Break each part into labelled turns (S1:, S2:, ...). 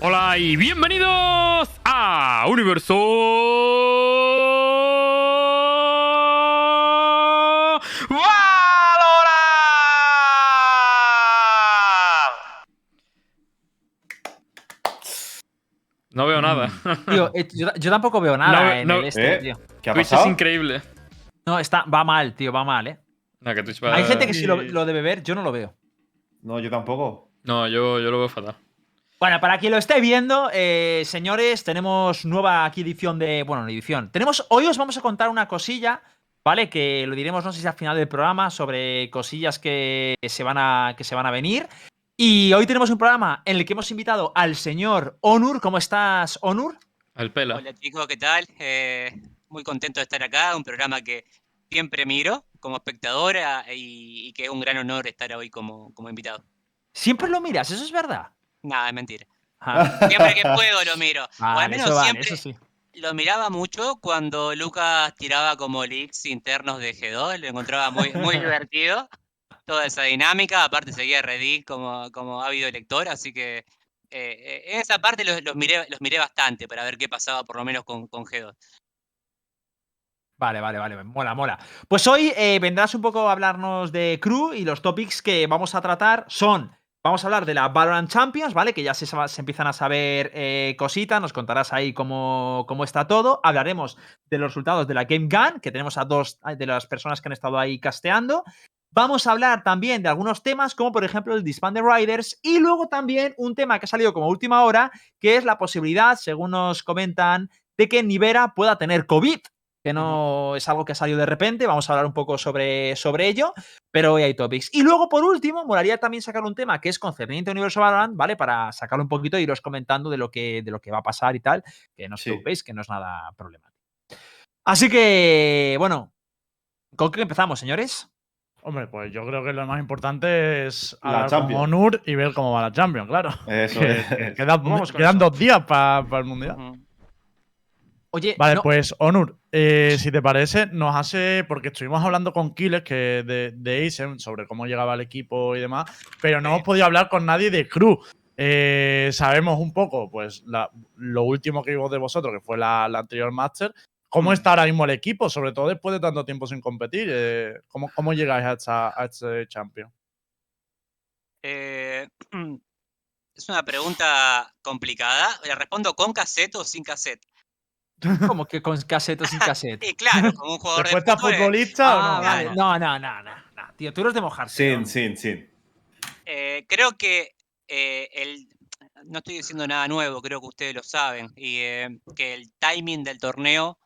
S1: Hola y bienvenidos a Universo Valorant. No veo nada.
S2: Tío, eh, yo, yo tampoco veo nada
S1: No,
S2: en
S1: no.
S2: el este,
S3: ¿Eh?
S2: tío.
S3: ¿Qué ha
S1: Twitch es
S3: pasado?
S1: increíble.
S2: No, está, va mal, tío, va mal, ¿eh?
S1: No, que Twitch va-
S2: Hay gente que sí lo,
S4: Sí.
S2: lo debe ver, yo no lo veo.
S3: No, yo tampoco.
S1: No, yo, yo lo veo fatal.
S2: Bueno, para quien lo esté viendo, eh, señores, tenemos nueva aquí edición de. Bueno, no edición. Tenemos. Hoy os vamos a contar una cosilla, ¿vale? Que lo diremos, no sé si al final del programa, sobre cosillas que se van a, que se van a venir. Y hoy tenemos un programa en el que hemos invitado al señor Onur. ¿Cómo estás, Onur?
S1: El pela.
S5: Hola chicos, ¿qué tal? Eh, muy contento de estar acá, un programa que siempre miro como espectadora y, y que es un gran honor estar hoy como, como invitado.
S2: Siempre lo miras, eso es verdad.
S5: Nada, es mentira.
S2: Ah,
S5: Siempre que puedo lo miro. o al menos
S2: vale,
S5: siempre
S2: sí.
S5: lo miraba mucho cuando Lucas tiraba como leaks internos de G2, lo encontraba muy, muy divertido. Toda esa dinámica, aparte seguía Reddit como, como ávido lector, así que eh, eh, en esa parte los, los miré, los miré bastante para ver qué pasaba por lo menos con, con G2.
S2: Vale, vale, vale, mola, mola. Pues hoy eh, vendrás un poco a hablarnos de Crew y los topics que vamos a tratar son, vamos a hablar de la Valorant Champions, ¿vale? Que ya se, empiezan a saber eh, cositas, nos contarás ahí cómo, cómo está todo. Hablaremos de los resultados de la Game Gun, que tenemos a dos de las personas que han estado ahí casteando. Vamos a hablar también de algunos temas, como por ejemplo el Disbanded Riders, y luego también un tema que ha salido como última hora, que es la posibilidad, según nos comentan, de que Nivera pueda tener COVID que no es algo que ha salido de repente, vamos a hablar un poco sobre, sobre ello, pero hoy hay topics. Y luego, por último, molaría también sacar un tema que es concerniente a Universo Valorant, ¿vale? Para sacarlo un poquito e iros comentando de lo que, de lo que va a pasar y tal, que no os
S3: Sí.
S2: preocupéis, que no es nada problemático. Así que, bueno, ¿con qué empezamos, señores?
S4: Hombre, pues yo creo que lo más importante es
S3: La
S4: hablar con
S3: Champions.
S4: Onur y ver cómo va la Champions, claro.
S3: Eso
S4: Que-
S3: es.
S4: que quedan quedan
S2: eso.
S4: dos días para el Mundial.
S2: Oye,
S4: Vale,
S2: no-
S4: pues Onur, eh, si te parece, nos hace. Porque estuvimos hablando con Killers que de, de Asen sobre cómo llegaba el equipo y demás, pero no hemos podido hablar con nadie de Crew. Eh, sabemos un poco, pues, la- lo último que vimos de vosotros, que fue la, la anterior Master. ¿Cómo está ahora mismo el equipo? Sobre todo después de tanto tiempo sin competir. eh, ¿cómo, ¿Cómo llegáis a, esta, a este Champion?
S5: Eh, es una pregunta complicada. ¿La respondo con cassette o sin cassette?
S2: Como que con cassette o sin cassette.
S5: Y claro, como un jugador de
S4: ¿Respuesta
S5: fútbol, eh,
S4: futbolista o
S2: Ah,
S4: no?
S2: vale.
S5: Nada.
S2: No, no, no, no, no. Tío, tú eres de mojarse.
S3: Sin,
S2: ¿no?
S3: sin, sin.
S5: eh, creo que eh, el, no estoy diciendo nada nuevo, creo que ustedes lo saben, y eh, que el timing del torneo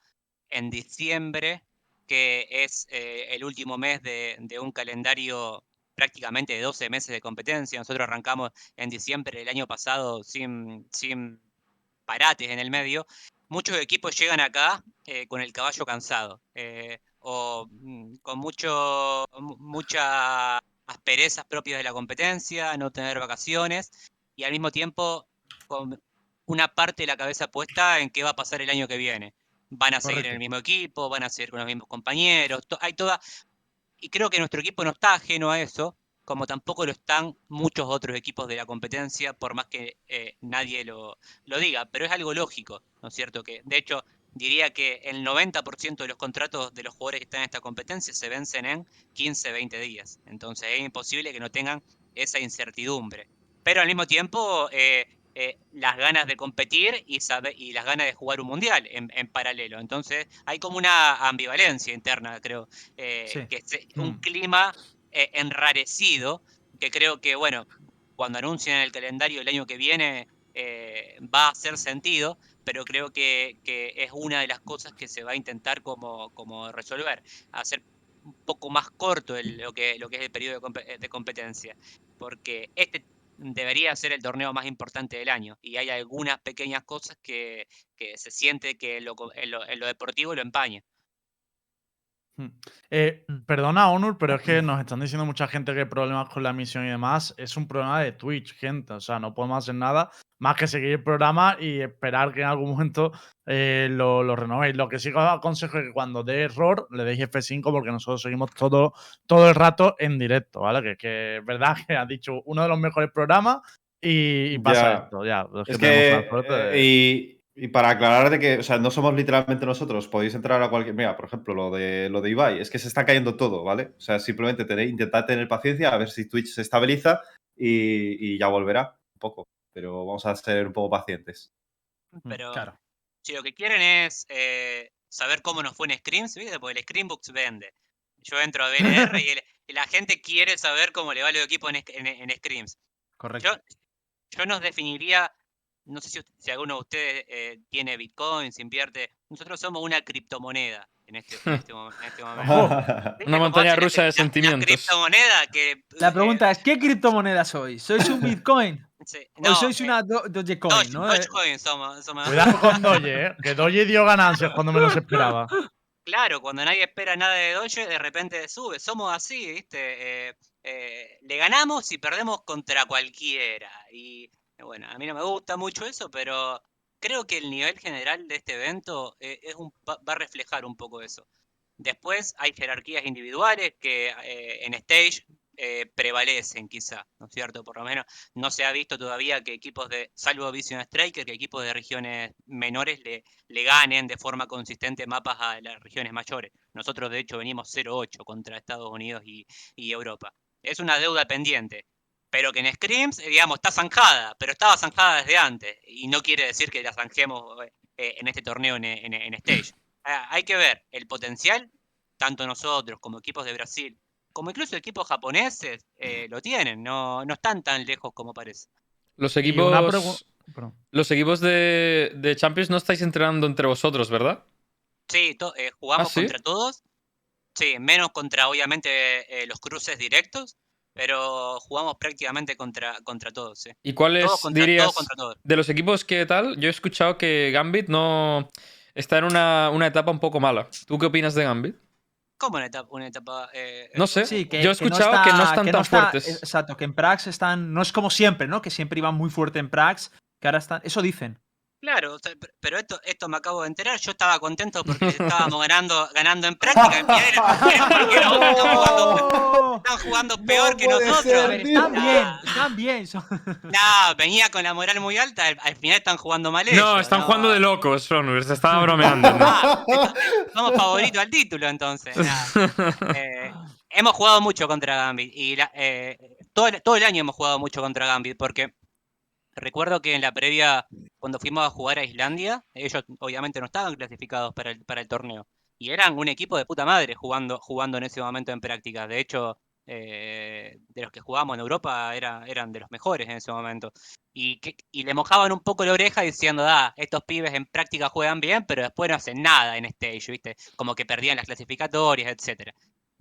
S5: en diciembre, que es eh, el último mes de, de un calendario prácticamente de 12 meses de competencia. Nosotros arrancamos en diciembre del año pasado sin, sin parates en el medio. Muchos equipos llegan acá eh, con el caballo cansado eh, o mm, con mucho, mu- mucha asperezas propias de la competencia, no tener vacaciones y al mismo tiempo con una parte de la cabeza puesta en qué va a pasar el año que viene. Van a seguir en el mismo equipo, van a seguir con los mismos compañeros, to- hay toda... Y creo que nuestro equipo no está ajeno a eso, como tampoco lo están muchos otros equipos de la competencia, por más que eh, nadie lo, lo diga, pero es algo lógico, ¿no es cierto? Que de hecho diría que el 90% de los contratos de los jugadores que están en esta competencia se vencen en 15, 20 días. Entonces es imposible que no tengan esa incertidumbre. Pero al mismo tiempo, eh, eh, las ganas de competir y, sabe- y las ganas de jugar un mundial en, en paralelo. Entonces hay como una ambivalencia interna, creo, eh,
S2: Sí.
S5: que se-
S4: Mm.
S5: un clima eh, enrarecido, que creo que, bueno, cuando anuncien el calendario el año que viene eh, va a hacer sentido, pero creo que, que es una de las cosas que se va a intentar como, como resolver, hacer un poco más corto el- lo, que, lo que es el periodo de, compe- de competencia, porque este debería ser el torneo más importante del año y hay algunas pequeñas cosas que, que se siente que en lo, en lo- en lo deportivo lo empaña.
S4: Eh, perdona, Onur, pero es que nos están diciendo mucha gente que hay problemas con la emisión y demás. Es un problema de Twitch, gente. O sea, no podemos hacer nada más que seguir el programa y esperar que en algún momento eh, lo, lo renovéis. Lo que sí que os aconsejo es que cuando dé error le deis F5 porque nosotros seguimos todo, todo el rato en directo, ¿vale? Que, que es verdad que has dicho uno de los mejores programas Y, y pasa
S3: Ya.
S4: esto, ya.
S3: Es que,
S4: de-
S3: eh, y, y para aclarar de que, o sea, no somos literalmente nosotros, podéis entrar a cualquier. Mira, por ejemplo, lo de, lo de Ibai, es que se está cayendo todo, ¿vale? O sea, simplemente tenéis, intentad tener paciencia a ver si Twitch se estabiliza y, y ya volverá un poco. Pero vamos a ser un poco pacientes.
S5: Pero
S2: Claro.
S5: si lo que quieren es eh, saber cómo nos fue en Screams, ¿viste? Porque el Screambooks vende. Yo entro a BNR y, el- y la gente quiere saber cómo le va al equipo en, Sc- en, en Screams.
S2: Correcto.
S5: Yo, yo nos definiría, no sé si, alguno de ustedes eh, tiene bitcoins, invierte. Nosotros somos una criptomoneda en este, en este, en este momento. ¿Viste
S1: Una montaña rusa de sentimientos.
S5: criptomoneda que.
S2: La
S5: eh,
S2: pregunta es, ¿qué criptomoneda sois? ¿Sois un Bitcoin?
S5: sí,
S2: ¿O
S5: no,
S2: sois
S5: eh,
S2: una Do- Dogecoin?
S5: Doge-
S2: ¿no?
S5: Dogecoin somos. somos-
S4: Cuidado con Doge, ¿eh? Que Doge dio ganancias cuando menos esperaba.
S5: Claro, cuando nadie espera nada de Doge, de repente sube. Somos así, ¿viste? Eh, eh, le ganamos y perdemos contra cualquiera. Y bueno, a mí no me gusta mucho eso, pero creo que el nivel general de este evento eh, es un, va, a reflejar un poco eso. Después hay jerarquías individuales que eh, en stage eh, prevalecen quizá, ¿no es cierto? Por lo menos no se ha visto todavía que equipos de, salvo Vision Striker, que equipos de regiones menores le, ganen de forma consistente mapas a las regiones mayores. Nosotros de hecho venimos 0-8 contra Estados Unidos y Europa. Es una deuda pendiente, pero que en Screams, digamos, está zanjada, pero estaba zanjada desde antes, y no quiere decir que la zanjemos eh, en este torneo en, en- en Stage. Ah, hay que ver el potencial, tanto nosotros como equipos de Brasil, como incluso equipos japoneses, eh, lo tienen, no, no están tan lejos como parece.
S1: Los equipos. Los equipos de, de Champions no estáis entrenando entre vosotros, ¿verdad?
S5: Sí, to- eh, jugamos
S1: ¿sí?
S5: contra todos. Sí, menos contra obviamente eh, los cruces directos, pero jugamos prácticamente contra, contra todos, sí.
S1: ¿Y cuáles
S5: Todos contra,
S1: dirías
S5: todos contra todos.
S1: de los equipos que tal? Yo he escuchado que Gambit no está en una, una etapa un poco mala. ¿Tú qué opinas de Gambit?
S5: ¿Cómo una etapa? Una etapa eh,
S1: No sé.
S2: Sí, que,
S1: Yo he
S2: que no
S1: escuchado que no están
S2: que
S1: tan
S2: está-
S1: fuertes.
S2: Exacto, que en Prax están. No es como siempre, ¿no? Que siempre iban muy fuerte en Prax. Que ahora están. Eso dicen.
S5: Claro, pero esto, esto me acabo de enterar. Yo estaba contento porque estábamos ganando, ganando en práctica. y miren- miren por qué no están jugando, están jugando
S3: No
S5: peor que nosotros.
S3: ser,
S2: ver, están bien, están bien. son-
S5: No, venía con la moral muy alta. Al, al final están jugando mal
S1: No,
S5: ellos,
S1: están
S5: no.
S1: jugando de locos, Ronur. Se estaba bromeando. ¿no?
S5: Ah, esto- somos favoritos al título entonces. Eh, hemos jugado mucho contra Gambit y la- eh, todo, el, todo el año hemos jugado mucho contra Gambit porque recuerdo que en la previa, cuando fuimos a jugar a Islandia, ellos obviamente no estaban clasificados para el, para el torneo y eran un equipo de puta madre jugando, jugando en ese momento en prácticas. De hecho, eh, de los que jugábamos en Europa era, eran de los mejores en ese momento. Y, que, y le mojaban un poco la oreja diciendo, ah, estos pibes en práctica juegan bien, pero después no hacen nada en stage, ¿viste? Como que perdían las clasificatorias, etcétera.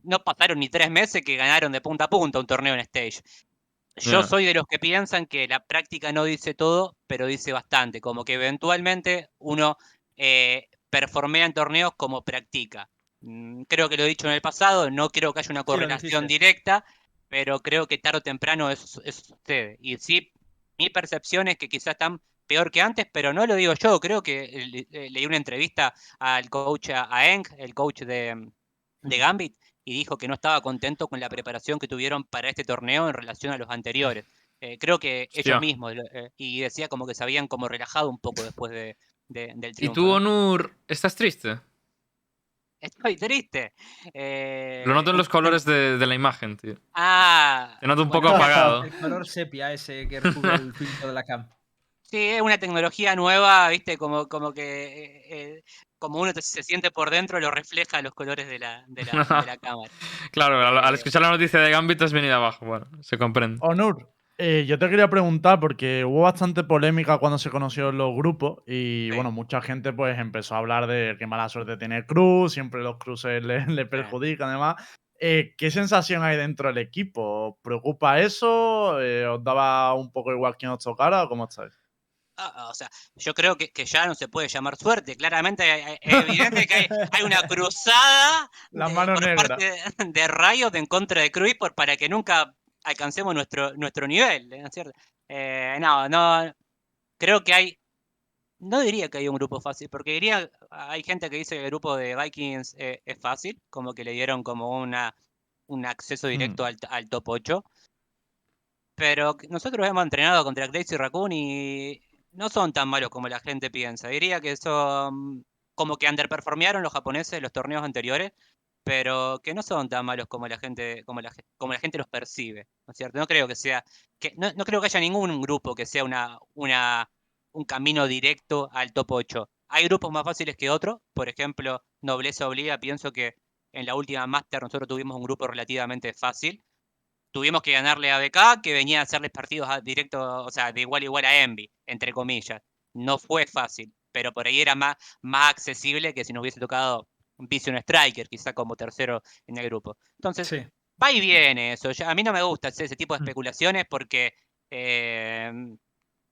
S5: No pasaron ni tres meses que ganaron de punta a punta un torneo en stage. Yo soy de los que piensan que la práctica no dice todo, pero dice bastante. Como que eventualmente uno eh, performea en torneos como practica. Mm, Creo que lo he dicho en el pasado, no creo que haya una correlación directa, pero creo que tarde o temprano eso, eso sucede. Y sí, mi percepción es que quizás están peor que antes, pero no lo digo yo. Creo que eh, le- eh, leí una entrevista al coach, a a Eng, el coach de, de Gambit, y dijo que no estaba contento con la preparación que tuvieron para este torneo en relación a los anteriores. Eh, creo que ellos mismos, eh, y decía como que se habían como relajado un poco después de, de- del
S1: ¿Y
S5: triunfo.
S1: tú,
S5: ¿no?
S1: Onur, estás triste?
S5: Estoy triste. Eh,
S1: Lo noto en los colores de, de la imagen, tío.
S5: Ah,
S1: Te noto un
S5: bueno,
S1: poco apagado.
S2: El color sepia ese que recubre el filtro de la cam.
S5: Sí, es una tecnología nueva, viste, como, como que eh, eh, como uno se siente por dentro, lo refleja los colores de la, de la, de la cámara.
S1: Claro, al, al
S5: Eh,
S1: escuchar la noticia de Gambit has venido abajo. Bueno, se comprende.
S4: Onur, eh, yo te quería preguntar porque hubo bastante polémica cuando se conocieron los grupos y
S5: Sí.
S4: bueno, mucha gente pues empezó a hablar de qué mala suerte tiene Cruz, siempre los cruces le, le perjudican además. Eh, ¿Qué sensación hay dentro del equipo? ¿Os preocupa eso? Eh, ¿Os daba un poco igual quién os tocara o cómo estáis?
S5: Ah, o sea, yo creo que, que ya no se puede llamar suerte. Claramente es evidente que hay, hay una cruzada
S4: La
S5: de-
S4: mano
S5: por
S4: negra.
S5: parte de Riot en contra de Cruz por, para que nunca alcancemos nuestro, nuestro nivel, ¿no es cierto? Eh, no, no, creo que hay, no diría que hay un grupo fácil, porque diría, hay gente que dice que el grupo de Vikings eh, es fácil, como que le dieron como una, un acceso directo al, al top 8. Pero nosotros hemos entrenado contra Crazy Raccoon y no son tan malos como la gente piensa. Diría que son como que underperformearon los japoneses en los torneos anteriores, pero que no son tan malos como la gente, como la, como la gente los percibe, ¿no es cierto? No creo que sea, que, no creo que haya ningún grupo que sea una, una, un camino directo al top 8. Hay grupos más fáciles que otros, por ejemplo, Nobleza Obliga, pienso que en la última Master nosotros tuvimos un grupo relativamente fácil. Tuvimos que ganarle a BK, que venía a hacerles partidos a- directo, o sea, de igual a igual a Envy, entre comillas. No fue fácil, pero por ahí era más, más accesible que si nos hubiese tocado Vision Striker, quizá como tercero en el grupo. Entonces,
S2: Sí.
S5: va y viene eso. ya- a mí no me gusta hacer ese tipo de
S2: Mm.
S5: especulaciones porque eh,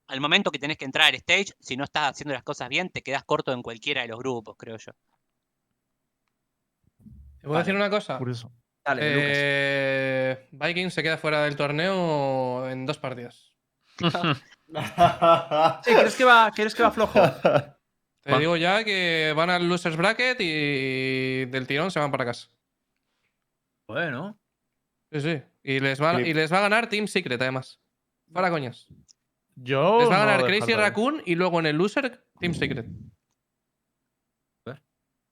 S5: al momento que tenés que entrar al stage, si no estás haciendo las cosas bien, te quedas corto en cualquiera de los grupos, creo yo.
S1: ¿Te puedo decir una cosa?
S4: Curioso.
S2: Dale, Lucas.
S1: Eh, Vikings se queda fuera del torneo en dos partidos.
S2: Sí, ¿crees que va, crees que va flojo?
S1: Te digo ya que van al losers bracket y del tirón se van para casa.
S2: Bueno.
S1: Sí, sí. Y les va,
S3: Sí.
S1: y les va a ganar Team Secret, además. Para coñas.
S4: Yo.
S1: Les va a ganar Crazy. Raccoon y luego en el loser Team Secret.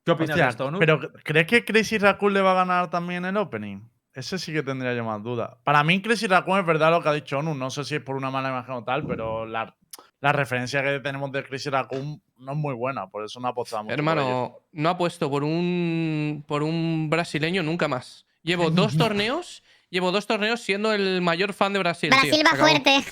S2: ¿Qué opinas
S4: Hostia,
S2: de esto, Onur?
S4: pero ¿crees que Crazy Raccoon le va a ganar también el opening? Ese sí que tendría yo más dudas. Para mí, Crazy Raccoon es verdad lo que ha dicho Onu. No sé si es por una mala imagen o tal, pero la, la referencia que tenemos de Crazy Raccoon no es muy buena. Por eso no apostamos.
S1: Hermano, no apuesto por un, por un brasileño nunca más. Llevo dos torneos, llevo dos torneos siendo el mayor fan de Brasil. tío.
S6: Brasil va
S1: acabó.
S6: fuerte.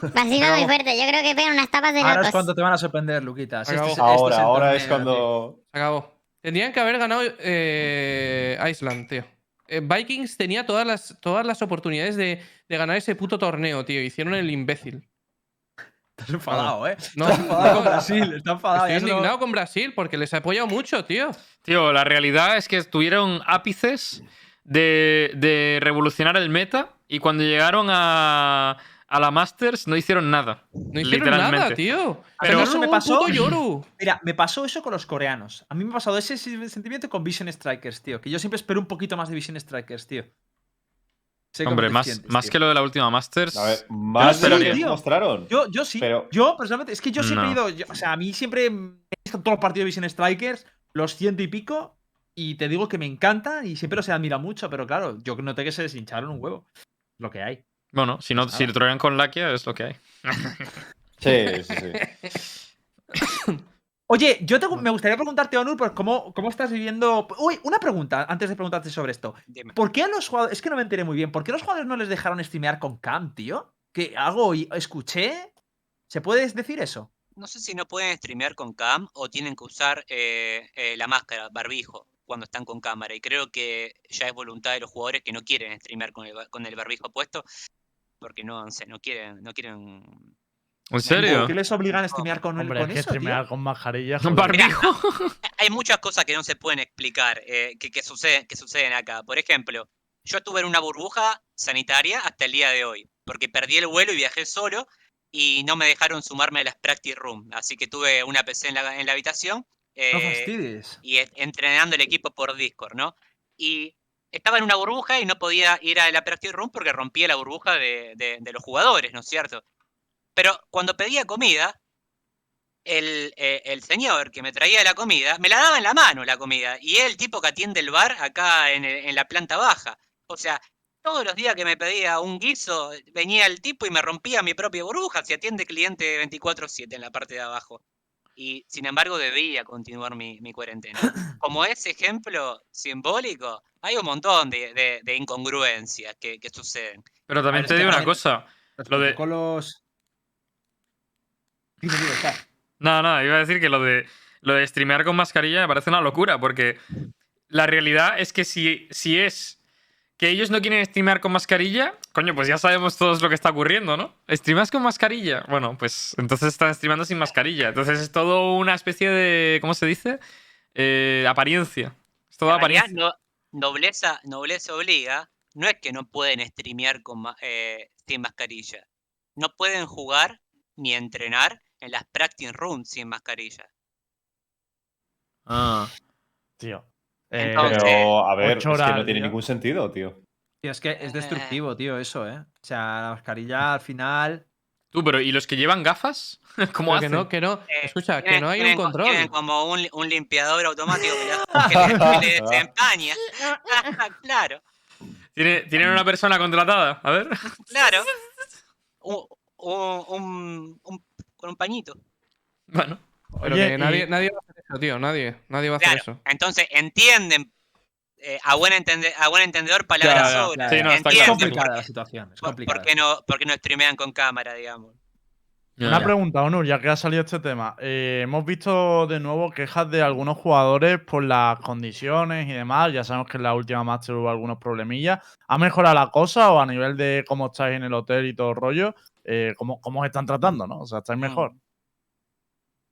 S6: Brasil va muy fuerte. Yo creo que pegan unas tapas de
S2: Ahora es cuando te van a sorprender, Luquitas. Este este
S3: ahora,
S2: el
S3: ahora es
S2: torneo, tío.
S3: cuando.
S1: Se acabó. Tendrían que haber ganado eh, Iceland, tío. Eh, Vikings tenía todas las, todas las oportunidades de, de ganar ese puto torneo, tío. Hicieron el imbécil.
S2: Estás enfadado, ¿eh?
S1: No,
S2: Está enfadado con
S1: no,
S2: Brasil, está enfadado.
S1: Estoy indignado con Brasil porque les he apoyado mucho, tío.
S7: Tío, la realidad es que tuvieron ápices de, de revolucionar el meta y cuando llegaron a, a la Masters no hicieron nada.
S1: No hicieron nada,
S7: Literalmente.
S1: tío.
S2: Pero eso me
S1: un
S2: pasó-
S1: puto Yoru.
S2: Mira, me pasó eso con los coreanos. A mí me ha pasado ese sentimiento con Vision Strikers, tío. Que yo siempre espero un poquito más de Vision Strikers, tío. Sé
S7: Hombre, más,
S2: sientes,
S7: más
S2: tío.
S7: que lo de la última Masters.
S3: A ver, más
S2: sí,
S3: de lo que
S2: tío.
S3: mostraron.
S2: Yo, yo sí.
S3: Pero-
S2: Yo, personalmente, es que yo siempre he
S7: No.
S2: ido. yo- o sea, a mí siempre me he visto todos los partidos de Vision Strikers, los ciento y pico. Y te digo que me encantan y siempre los he admirado mucho, pero claro, yo noté que se deshincharon un huevo. Lo que hay.
S7: Bueno, si, no, si
S2: Nada.
S7: lo trolean con Lakia es lo que hay.
S3: Sí, sí, sí.
S2: Oye, yo te- me gustaría preguntarte, Onur, por cómo, cómo estás viviendo. Uy, una pregunta antes de preguntarte sobre esto.
S5: Dime.
S2: ¿Por qué a los jugadores.? Es que no me enteré muy bien. ¿Por qué a los jugadores no les dejaron streamear con Cam, tío? Que algo y- escuché. ¿Se puede decir eso?
S5: No sé si no pueden streamear con cam o tienen que usar eh, eh, la máscara, barbijo, cuando están con cámara. Y creo que ya es voluntad de los jugadores que no quieren streamear con el, con el barbijo puesto. Porque no, no sé, no quieren, no quieren.
S7: ¿En serio?
S2: ¿Por qué les obligan a streamear con, el-
S4: Hombre,
S2: con
S4: es que
S2: eso, tío?
S4: con mascarilla.
S7: Un
S4: joder.
S7: barbijo.
S5: Hay muchas cosas que no se pueden explicar eh, que, que, suceden, que suceden acá. Por ejemplo, yo estuve en una burbuja sanitaria hasta el día de hoy, porque perdí el vuelo y viajé solo y no me dejaron sumarme a las practice room. Así que tuve una PC en la, en la habitación.
S2: No
S5: eh,
S2: fastidies.
S5: y entrenando el equipo por Discord, ¿no? Y estaba en una burbuja y no podía ir a la practice room porque rompía la burbuja de, de- de los jugadores, ¿no es cierto? Pero cuando pedía comida, el, eh, el señor que me traía la comida, me la daba en la mano la comida, y el tipo que atiende el bar acá en, en la planta baja. O sea, todos los días que me pedía un guiso, venía el tipo y me rompía mi propia burbuja, si atiende cliente 24/7 en la parte de abajo. Y sin embargo debía continuar mi, mi cuarentena. Como ese ejemplo simbólico, hay un montón de, de- de incongruencias que, que suceden.
S7: Pero también
S2: ver,
S7: te digo una cosa.
S2: Los
S7: lo
S2: protocolos.
S7: No, no, iba a decir que lo de, lo de streamear con mascarilla me parece una locura, porque la realidad es que si, si es que ellos no quieren streamear con mascarilla, coño, pues ya sabemos todos lo que está ocurriendo, ¿no? ¿Streamas con mascarilla? Bueno, pues entonces están streamando sin mascarilla. Entonces es todo una especie de, ¿cómo se dice? Eh, apariencia. Es todo apariencia.
S5: no- nobleza, nobleza obliga, no es que no pueden streamear con, eh, sin mascarilla. No pueden jugar ni entrenar en las practice rooms sin mascarilla.
S7: Ah.
S4: Tío. Eh,
S5: Entonces-
S3: Pero, a ver, es que no tiene ningún sentido, tío.
S2: Tío, es que es destructivo, tío, eso, ¿eh? O sea, la mascarilla al final.
S7: Tú, pero ¿y los que llevan gafas? ¿Cómo
S1: Pero que
S7: hacen?
S1: no, que no.
S5: Eh,
S1: Escucha, que no hay un control.
S5: Tienen como un, un limpiador automático que le, que desempaña. claro,
S7: ¿Tiene- ¿Tienen una persona contratada? A ver.
S5: claro. Un, un, un- un- con un pañito.
S7: Bueno.
S1: Pero
S4: Oye,
S1: que
S4: y-
S1: nadie, nadie va a hacer eso, tío. Nadie. Nadie va a hacer
S5: Claro.
S1: eso.
S5: Entonces entienden, eh, a, buen entende- a buen entendedor, palabras
S7: ya,
S5: sobran.
S7: Sí, no, está
S2: Es
S7: claro.
S2: Complicada
S5: por-
S2: la situación. Es
S5: por,
S2: complicada.
S5: por qué no, por qué no streamean con cámara, digamos.
S4: Una pregunta, Onur, ya que ha salido este tema. Eh, hemos visto de nuevo quejas de algunos jugadores por las condiciones y demás. Ya sabemos que en la última Master hubo algunos problemillas. ¿Ha mejorado la cosa o a nivel de cómo estáis en el hotel y todo el rollo? eh, ¿cómo, ¿Cómo os están tratando, no? O sea, ¿estáis mejor?
S5: Mm.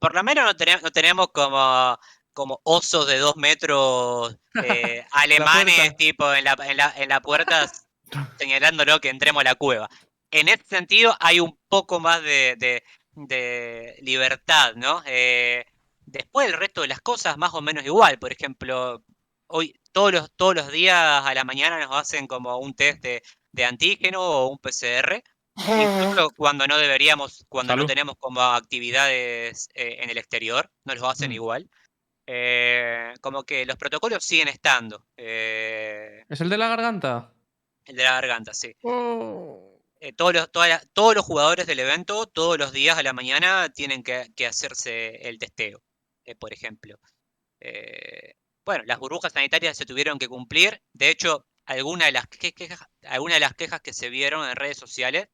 S5: Por lo menos no tenemos, no tenemos como, como osos de dos metros eh, alemanes, tipo en la, en, la, en la puerta, señalándolo que entremos a la cueva. En ese sentido, hay un poco más de, de- de libertad, ¿no? Eh, después, el resto de las cosas, más o menos igual. Por ejemplo, hoy, todos los, todos los días a la mañana nos hacen como un test de, de antígeno o un PCR. Incluso cuando no deberíamos, cuando
S7: Salud.
S5: no tenemos como actividades eh, en el exterior, nos los hacen
S4: Mm.
S5: igual. Eh, como que los protocolos siguen estando. eh,
S1: ¿Es el de la garganta?
S5: el de la garganta, sí. Eh, todos, los, toda la- todos los jugadores del evento, todos los días a la mañana, tienen que, que hacerse el testeo, eh, por ejemplo. Eh, bueno, las burbujas sanitarias se tuvieron que cumplir. De hecho, algunas de las que- quejas, algunas de las quejas que se vieron en redes sociales,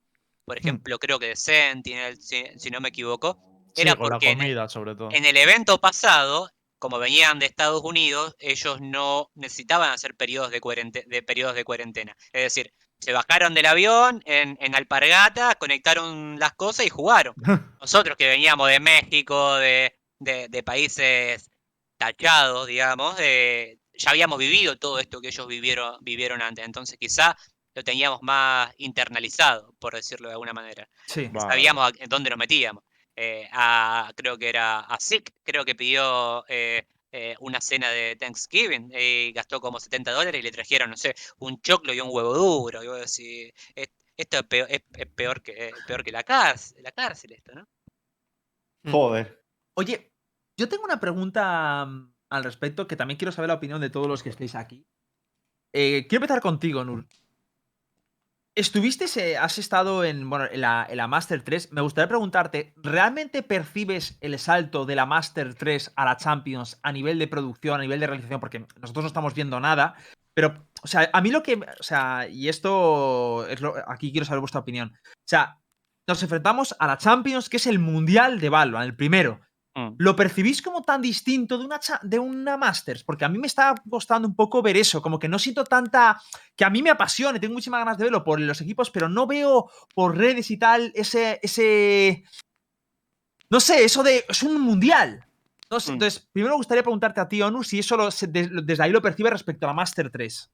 S5: por ejemplo, creo que de Sentinel, si, si no me equivoco,
S4: Sí,
S5: era porque en el-
S4: comida, sobre todo.
S5: en el evento pasado, como venían de Estados Unidos, ellos no necesitaban hacer periodos de, cuarente- de periodos de cuarentena. Es decir, se bajaron del avión en, en Alpargata, conectaron las cosas y jugaron. Nosotros que veníamos de México, de, de- de países tachados, digamos, eh, ya habíamos vivido todo esto que ellos vivieron, vivieron antes. Entonces quizá lo teníamos más internalizado, por decirlo de alguna manera
S2: Sí.
S5: Sabíamos a- en dónde nos metíamos. Eh, a, creo que era a Zik, creo que pidió eh, eh, una cena de Thanksgiving y gastó como 70 dólares y le trajeron, no sé, un choclo y un huevo duro. Y vos decís, "Es- esto es peor, es, es peor que, es peor que la cárcel, la cárcel esto, ¿no?
S3: Joder.
S2: Oye, yo tengo una pregunta mm, al respecto que también quiero saber la opinión de todos los que estéis aquí. Eh, quiero empezar contigo, Nur. Estuviste, eh, has estado en, bueno, en, la, Master 3. Me gustaría preguntarte, ¿realmente percibes el salto de la Master 3 a la Champions a nivel de producción, a nivel de realización? Porque nosotros no estamos viendo nada. Pero, o sea, a mí lo que. O sea, y esto es lo. Aquí quiero saber vuestra opinión. O sea, nos enfrentamos a la Champions, que es el Mundial de Valorant, el primero.
S5: Mm.
S2: ¿Lo percibís como tan distinto de una, de una Masters? Porque a mí me está costando un poco ver eso, como que no siento tanta... que a mí me apasione, tengo muchísimas ganas de verlo por los equipos, pero no veo por redes y tal ese... ese... No sé, eso de... es un mundial. No sé,
S5: Mm.
S2: Entonces, primero me gustaría preguntarte a ti, Onu, si eso lo- desde ahí lo percibe respecto a la Master 3.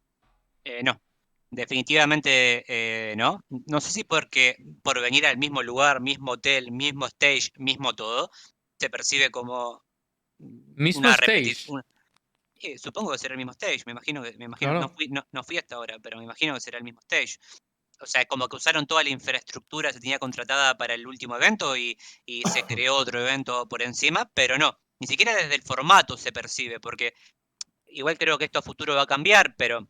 S5: Eh, no, definitivamente eh, no. No sé si porque por venir al mismo lugar, mismo hotel, mismo stage, mismo todo, se percibe como
S7: Mismo
S5: una repeti-
S7: stage.
S5: una- Sí, supongo que será el mismo stage, me imagino que, me imagino, no
S1: Claro.
S5: fui, no, no fui hasta ahora, pero me imagino que será el mismo stage. O sea, como que usaron toda la infraestructura que se tenía contratada para el último evento y, y se creó otro evento por encima, pero no, ni siquiera desde el formato se percibe, porque igual creo que esto a futuro va a cambiar, pero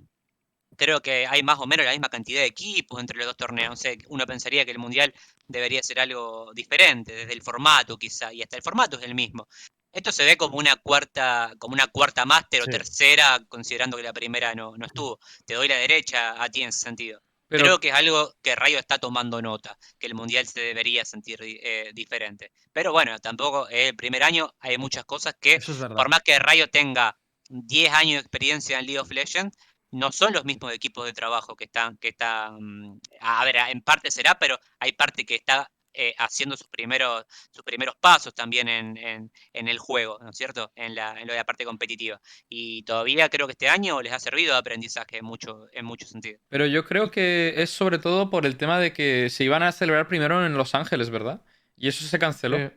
S5: creo que hay más o menos la misma cantidad de equipos entre los dos torneos. O sea, uno pensaría que el Mundial debería ser algo diferente, desde el formato quizá, y hasta el formato es el mismo. Esto se ve como una cuarta, como una cuarta máster
S4: Sí.
S5: o tercera, considerando que la primera no, no estuvo. Te doy la derecha a ti en ese sentido.
S7: Pero
S5: Creo que es algo que Rayo está tomando nota, que el Mundial se debería sentir eh, diferente. Pero bueno, tampoco es el primer año, hay muchas cosas que
S2: es
S5: por más que Rayo tenga 10 años de experiencia en League of Legends, no son los mismos equipos de trabajo que están, que están, a ver, en parte será, pero hay parte que está eh, haciendo sus primeros, sus primeros pasos también en, en- en el juego, ¿no es cierto? En, la, en lo de la parte competitiva. Y todavía creo que este año les ha servido de aprendizaje en mucho, en mucho sentido.
S7: Pero yo creo que es sobre todo por el tema de que se iban a celebrar primero en Los Ángeles, ¿verdad? Y eso se canceló.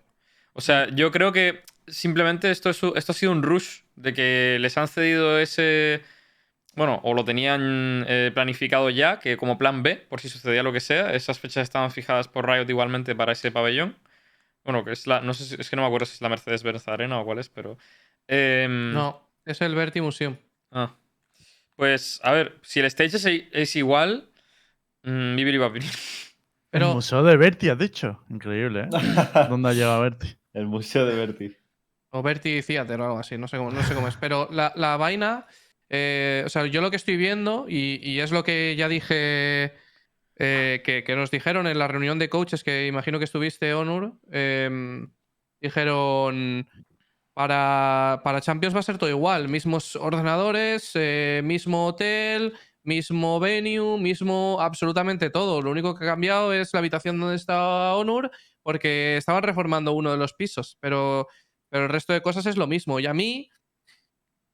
S7: O sea, yo creo que simplemente esto, es, esto ha sido un rush de que les han cedido ese, Bueno, o lo tenían eh, planificado ya, que como plan B, por si sucedía lo que sea. Esas fechas estaban fijadas por Riot igualmente para ese pabellón. Bueno, que es la. No sé si- es que no me acuerdo si es la Mercedes-Benz Arena o cuál es, pero. em,
S1: No, es el Verti Museum.
S7: Ah. Pues, a ver, si el stage es, es igual. Mmm, Bibiri Babiri.
S4: El
S1: Pero-
S4: museo de Berti, has dicho. Increíble, ¿eh? ¿Dónde ha llegado Berti?
S3: El museo de Berti.
S1: O Verti Theater o algo así, no sé cómo, no sé cómo es. Pero la, la vaina, eh, o sea, yo lo que estoy viendo, y, es lo que ya dije, eh, que, nos dijeron en la reunión de coaches, que imagino que estuviste, Onur, em, dijeron, para, para Champions va a ser todo igual, mismos ordenadores, eh, mismo hotel, mismo venue, mismo absolutamente todo. Lo único que ha cambiado es la habitación donde está Onur, porque estaban reformando uno de los pisos, pero pero el resto de cosas es lo mismo. Y a mí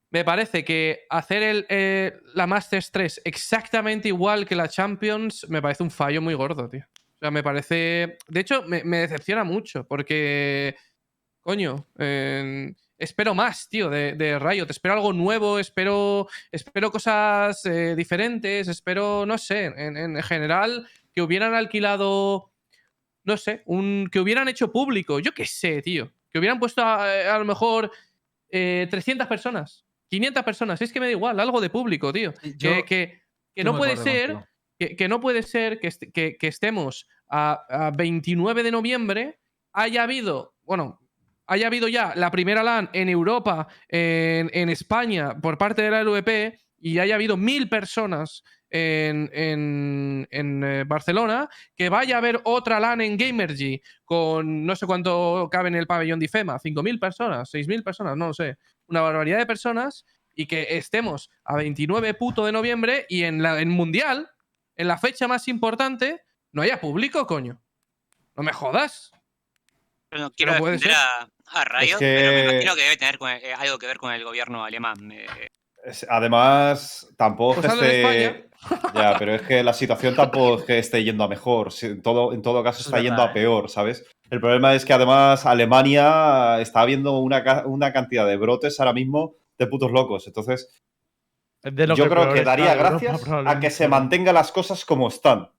S1: me parece que hacer el, eh, la Masters 3 exactamente igual que la Champions me parece un fallo muy gordo, tío. O sea, me parece... De hecho, me, me decepciona mucho porque... Coño, espero más, tío, de, de Riot. Espero algo nuevo, espero, espero cosas eh, diferentes, espero, no sé, en, en general, que hubieran alquilado no sé, un, que hubieran hecho público, yo qué sé, tío. Que hubieran puesto a, a lo mejor eh, 300 personas, 500 personas, es que me da igual, algo de público, tío.
S2: Yo-
S1: que, que- que
S2: estoy
S1: no puede ser, que, que no puede ser que, est- que- que estemos a, a 29 de noviembre, haya habido, bueno, haya habido ya la primera LAN en Europa, en, en España, por parte de la LVP, y haya habido mil personas en, en- en, eh, Barcelona, que vaya a haber otra LAN en Gamergy con no sé cuánto cabe en el pabellón de IFEMA, 5.000 personas, 6.000 personas, no lo sé, una barbaridad de personas, y que estemos a 29 puto de noviembre y en la en Mundial, en la fecha más importante, no haya público, coño. No me jodas.
S5: No quiero
S1: puede
S5: defender a, a Riot,
S3: que-
S5: pero me imagino que debe tener con- eh, algo que ver con el gobierno alemán. eh,
S3: Es- Además, tampoco
S1: Pues
S3: es esté. Ya, pero es que la situación tampoco es que esté yendo a mejor. En todo, en todo caso,
S2: Es
S3: está yendo a peor, ¿sabes? El problema es que además Alemania está habiendo una, una cantidad de brotes ahora mismo de putos locos. Entonces,
S4: Es de lo
S3: yo creo que
S4: está
S3: daría
S4: Europa,
S3: gracias a que se mantengan las cosas como están.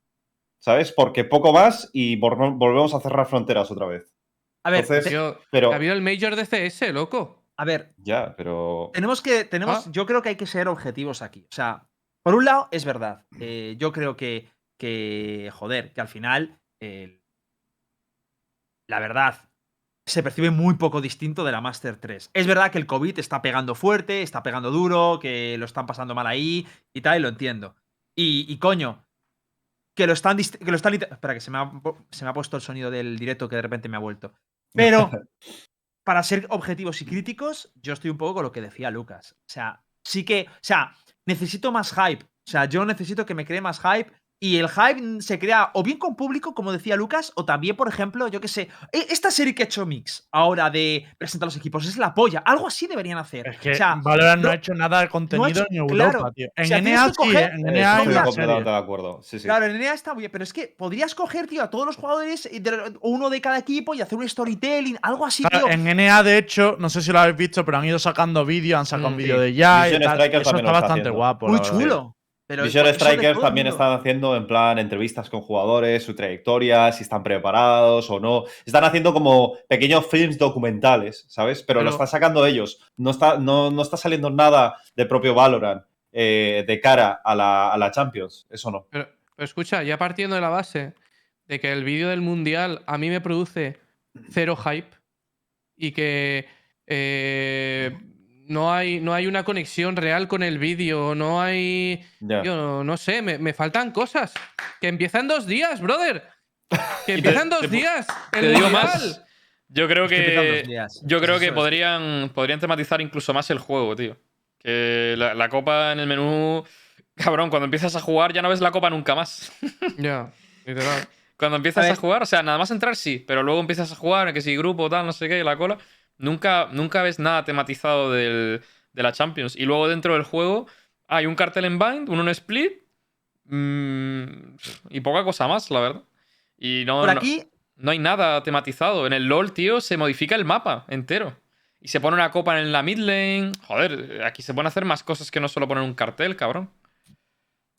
S3: ¿Sabes? Porque poco más y vol- volvemos a cerrar fronteras otra vez.
S2: A ver,
S3: Entonces, Pero.
S1: ha habido el Major de CS, loco.
S2: a ver,
S3: Ya, pero.
S2: tenemos que, tenemos,
S1: Ah.
S2: yo creo que hay que ser objetivos aquí. O sea, por un lado, es verdad. eh, yo creo que, que, joder, que al final, eh, la verdad, se percibe muy poco distinto de la Master 3. Es verdad que el COVID está pegando fuerte, está pegando duro, que lo están pasando mal ahí y tal, y lo entiendo. Y, y coño, que lo están, que lo están Espera, que se me, ha, se me ha puesto el sonido del directo que de repente me ha vuelto. Pero, para ser objetivos y críticos, yo estoy un poco con lo que decía Lucas. O sea, sí que. O sea, necesito más hype. O sea, yo necesito que me cree más hype. Y el hype se crea o bien con público, como decía Lucas, o también, por ejemplo, yo qué sé, e- esta serie que ha hecho Mix ahora de presentar los equipos es la polla. Algo así deberían hacer.
S4: Es que
S2: o sea,
S4: Valorant no
S2: no-
S4: ha hecho nada de contenido
S2: hecho-
S4: en Europa,
S2: claro.
S4: tío.
S2: O
S4: En
S2: sea, tienes
S4: NA
S2: que
S4: sí, en
S3: Eh,
S4: NA
S3: completamente de acuerdo. Sí, sí.
S2: Claro, en NA está muy bien, pero es que podrías coger, tío, a todos los jugadores, uno de cada equipo y hacer un storytelling, algo así,
S4: Claro,
S2: tío.
S4: en NA, de hecho, no sé si lo habéis visto, pero han ido sacando vídeos, han sacado
S1: Mm,
S4: un vídeo
S3: sí.
S4: de ya y tal.
S3: Strikers
S4: Eso
S3: también
S4: está bastante
S3: haciendo.
S4: guapo.
S2: muy chulo. Pero de
S3: Strikers
S2: todo
S3: también están haciendo en plan entrevistas con jugadores, su trayectoria, si están preparados o no. Están haciendo como pequeños films documentales, ¿sabes? Pero, lo
S1: Pero-
S3: están sacando ellos. No está, no, no está saliendo nada de propio Valorant eh, de cara a la, a la Champions. Eso no.
S1: Pero, pero escucha, ya partiendo de la base de que el vídeo del mundial a mí me produce cero hype y que eh, no, hay, no hay una conexión real con el vídeo, no hay. Yo no, no sé, me, me faltan cosas. Que empiezan dos días, brother. Que
S7: te-
S1: empiezan dos
S7: te-
S1: días.
S7: Te
S1: el
S7: digo más. Yo creo
S2: Es que empiezan dos
S7: que.
S2: días.
S7: Yo creo
S2: Eso
S7: que podrían, podrían tematizar incluso más el juego, tío. Que la, la copa en el menú. Cabrón, cuando empiezas a jugar ya no ves la copa nunca más.
S1: Ya, literal.
S7: Cuando empiezas
S2: A
S7: jugar, o sea, nada más entrar sí, pero luego empiezas a jugar, que si grupo, tal, no sé qué, la cola, nunca, nunca ves nada tematizado del- de la Champions. Y luego dentro del juego hay un cartel en Bind, uno en Split, mm, y poca cosa más, la verdad. Y no,
S2: Por
S7: no-
S2: aquí,
S7: no hay nada tematizado. En el LOL, tío, se modifica el mapa entero. y se pone una copa en la mid lane. Joder, aquí se pueden hacer más cosas que no solo poner un cartel, cabrón.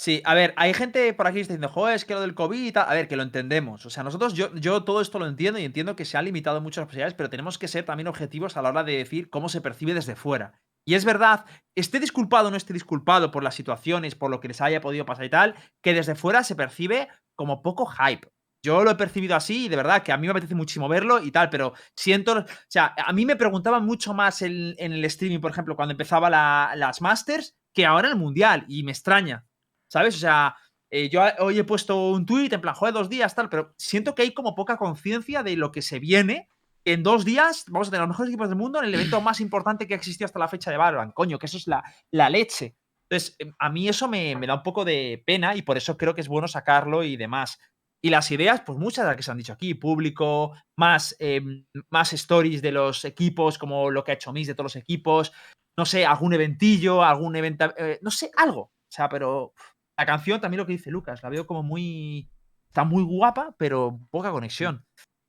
S2: Sí, a ver, hay gente por aquí diciendo, joder, es que lo del COVID y tal. A ver, que lo entendemos. O sea, nosotros, yo, yo todo esto lo entiendo y entiendo que se han limitado mucho las posibilidades, pero tenemos que ser también objetivos a la hora de decir cómo se percibe desde fuera. Y es verdad, esté disculpado o no esté disculpado por las situaciones, por lo que les haya podido pasar y tal, que desde fuera se percibe como poco hype. Yo lo he percibido así y de verdad que a mí me apetece muchísimo verlo y tal, pero siento. O sea, a mí me preguntaban mucho más en, el streaming, por ejemplo, cuando empezaba la- las Masters, que ahora el Mundial, y me extraña. ¿Sabes? O sea, eh, yo hoy he puesto un tuit en plan, joder, dos días, tal, pero siento que hay como poca conciencia de lo que se viene. En dos días vamos a tener los mejores equipos del mundo en el evento más importante que ha existido hasta la fecha de Valorant. Coño, que eso es la, la leche. Entonces, eh, a mí eso me, me da un poco de pena y por eso creo que es bueno sacarlo y demás. Y las ideas, pues muchas de las que se han dicho aquí, público, más, eh, más stories de los equipos, como lo que ha hecho Miss de todos los equipos, no sé, algún eventillo, algún evento, eh, no sé, algo. O sea, pero la canción también lo que dice Lucas, la veo como muy, está muy guapa, pero poca conexión.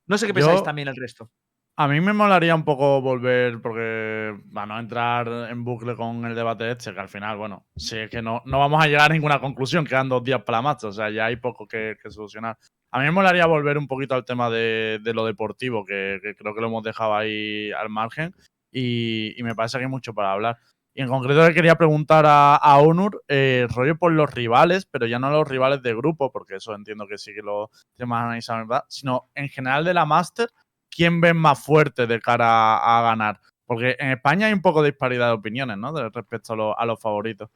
S2: No sé qué pensáis
S4: Yo-
S2: también el resto.
S4: A mí me molaría un poco volver, porque para no entrar en bucle con el debate este, que al final, bueno, sí es que no, no vamos a llegar a ninguna conclusión, quedan dos días para la marcha, o sea, ya hay poco que, que solucionar. A mí me molaría volver un poquito al tema de, de lo deportivo, que, que creo que lo hemos dejado ahí al margen, y, y me parece que hay mucho para hablar. En concreto le quería preguntar a, a Onur, eh, rollo por los rivales, pero ya no los rivales de grupo, porque eso entiendo que sí que lo temas analizados, ¿verdad? Sino en general de la Master, ¿quién ven más fuerte de cara a, ganar? Porque en España hay un poco de disparidad de opiniones, ¿no? De- respecto a, lo- a los favoritos.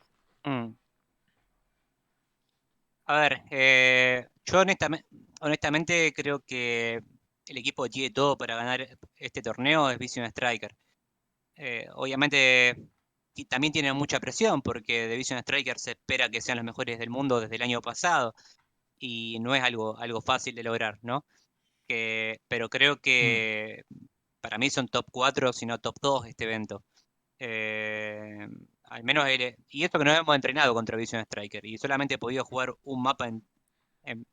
S5: Mm. A ver, eh, yo honestamente, creo que el equipo tiene todo para ganar este torneo es Vision Striker. Eh, obviamente también tiene mucha presión porque de Vision Striker se espera que sean los mejores del mundo desde el año pasado y no es algo, algo fácil de lograr, ¿no? Que, pero creo que para mí son top 4, si no top 2 este evento. Eh, al menos el- y esto que no hemos entrenado contra Vision Striker y solamente he podido jugar un mapa en, en-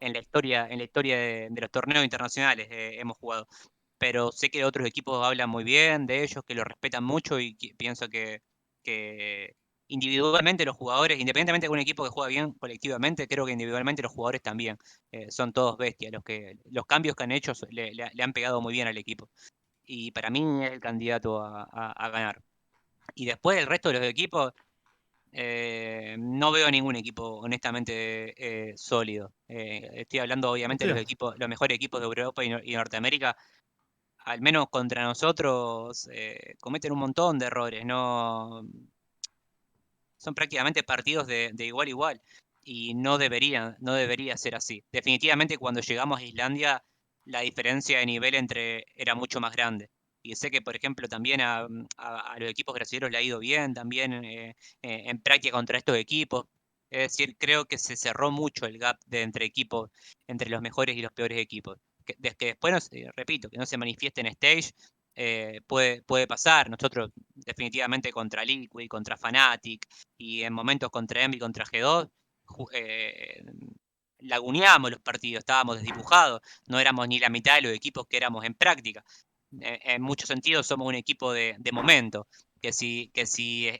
S5: en la historia en la historia de, de los torneos internacionales eh, hemos jugado pero sé que otros equipos hablan muy bien de ellos que lo respetan mucho y que- pienso que, que individualmente los jugadores independientemente de un equipo que juega bien colectivamente creo que individualmente los jugadores también eh, son todos bestias. Los que los cambios que han hecho le, le- le han pegado muy bien al equipo. Y para mí es el candidato a- a- a ganar. Y después el resto de los equipos, eh, no veo ningún equipo honestamente eh, sólido. Eh, estoy hablando obviamente de los equipos, los mejores equipos de Europa y, Nor- y Norteamérica, al menos contra nosotros, eh, cometen un montón de errores. No son prácticamente partidos de, igual a igual y no deberían, no debería ser así. Definitivamente cuando llegamos a Islandia, la diferencia de nivel entre era mucho más grande. Y sé que, por ejemplo, también a los equipos brasileños le ha ido bien, también eh, eh, en práctica contra estos equipos. Es decir, creo que se cerró mucho el gap de entre equipos, entre los mejores y los peores equipos. Que, que después, repito, que no se manifieste en stage, eh, puede, puede pasar. Nosotros definitivamente contra Liquid, contra Fnatic y en momentos contra Envy, contra G2, ju- eh, los partidos, estábamos desdibujados, no éramos ni la mitad de los equipos que éramos en práctica. En muchos sentidos somos un equipo de, de momento, que si, que si es-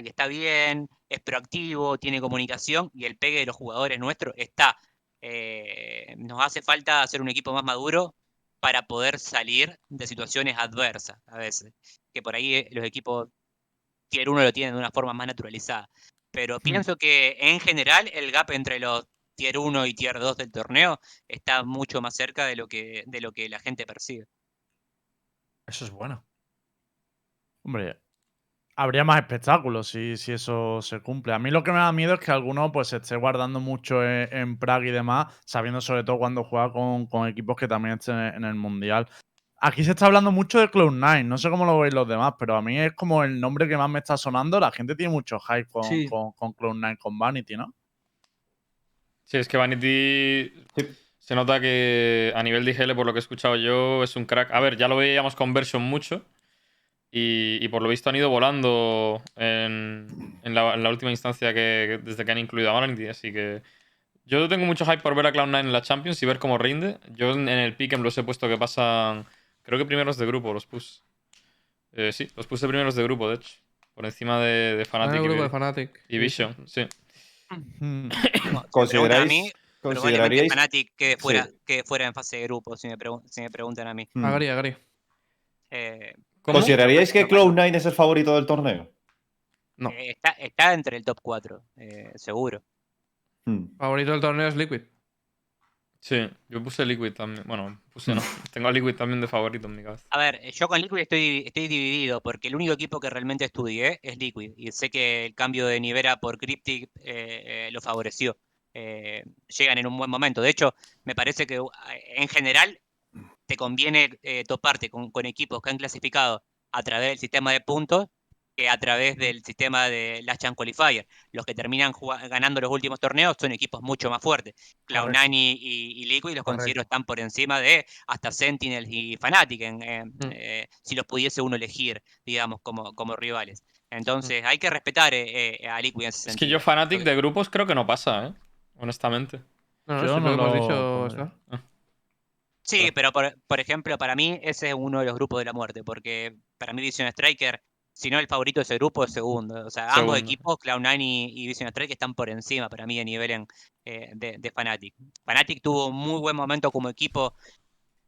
S5: y está bien, es proactivo, tiene comunicación y el pegue de los jugadores nuestros está. Eh, nos hace falta hacer un equipo más maduro para poder salir de situaciones adversas a veces, que por ahí eh, los equipos tier 1 lo tienen de una forma más naturalizada. Pero pienso que en general el gap entre los tier 1 y tier 2 del torneo está mucho más cerca de lo que, de lo que la gente percibe.
S2: Eso es bueno.
S4: Hombre, habría más espectáculos si, si eso se cumple. A mí lo que me da miedo es que alguno pues se esté guardando mucho en, en Prague y demás, sabiendo sobre todo cuando juega con, con equipos que también estén en el Mundial. Aquí se está hablando mucho de Cloud9, no sé cómo lo veis los demás, pero a mí es como el nombre que más me está sonando. La gente tiene mucho hype con,
S2: Sí.
S4: con, con Cloud9, con Vanity, ¿no?
S7: Sí, es que Vanity
S3: Sí.
S7: se nota que a nivel de IGL, por lo que he escuchado yo, es un crack. A ver, ya lo veíamos con Version mucho. Y, y por lo visto han ido volando en, en la, en la última instancia que, desde que han incluido a Vanity. Así que yo tengo mucho hype por ver a Cloud9 en la Champions y ver cómo rinde. Yo en, en el Pick'em los he puesto que pasan, creo que primeros de grupo, los pus. Eh, sí, los puse primeros de grupo, de hecho. Por encima de, de
S1: Está
S7: Fnatic
S1: en el grupo
S7: y,
S1: de Fnatic.
S7: y Vision, sí.
S4: Hmm.
S3: ¿Consideráis, consideraríais
S5: Fnatic quede fuera,
S3: Sí.
S5: quede fuera en fase de grupo, si me, pregun- si me preguntan a mí.
S1: Agri, agri.
S5: Eh,
S7: ¿Cómo?
S3: ¿Consideraríais que
S5: Pero bueno.
S3: Cloud9 es el favorito del torneo?
S1: No.
S5: eh, está, está entre el top 4, seguro.
S3: Hmm.
S1: Favorito del torneo es Liquid.
S7: Sí, yo puse Liquid también. Bueno, puse no. Tengo a Liquid también de favorito en mi cabeza.
S5: A ver, yo con Liquid estoy, estoy dividido porque el único equipo que realmente estudié es Liquid y sé que el cambio de Nivera por Cryptic eh, eh, lo favoreció. Eh, llegan en un buen momento. De hecho, me parece que en general te conviene eh, toparte con, con equipos que han clasificado a través del sistema de puntos que a través del sistema de Last Chance Qualifier. Los que terminan ganando los últimos torneos son equipos mucho más fuertes. Cloud9 y, y- y Liquid los considero están por encima de hasta Sentinels y Fnatic, en-
S1: Mm.
S5: eh, si los pudiese uno elegir, digamos, como, como rivales. Entonces, hay que respetar eh, eh, a Liquid en ese
S7: Es que yo Fnatic de grupos creo que no pasa, ¿eh? Honestamente.
S1: No, no,
S4: Yo
S1: si
S4: no
S1: lo hemos
S4: lo
S1: dicho.
S5: Sí, pero por, por ejemplo, para mí ese es uno de los grupos de la muerte, porque para mí Vision Striker, si no el favorito de ese grupo, es segundo. O sea, ambos equipos, Cloud9 y, y Vision Striker, están por encima para mí de nivel en, eh, de, de Fnatic. Fnatic tuvo un muy buen momento como equipo.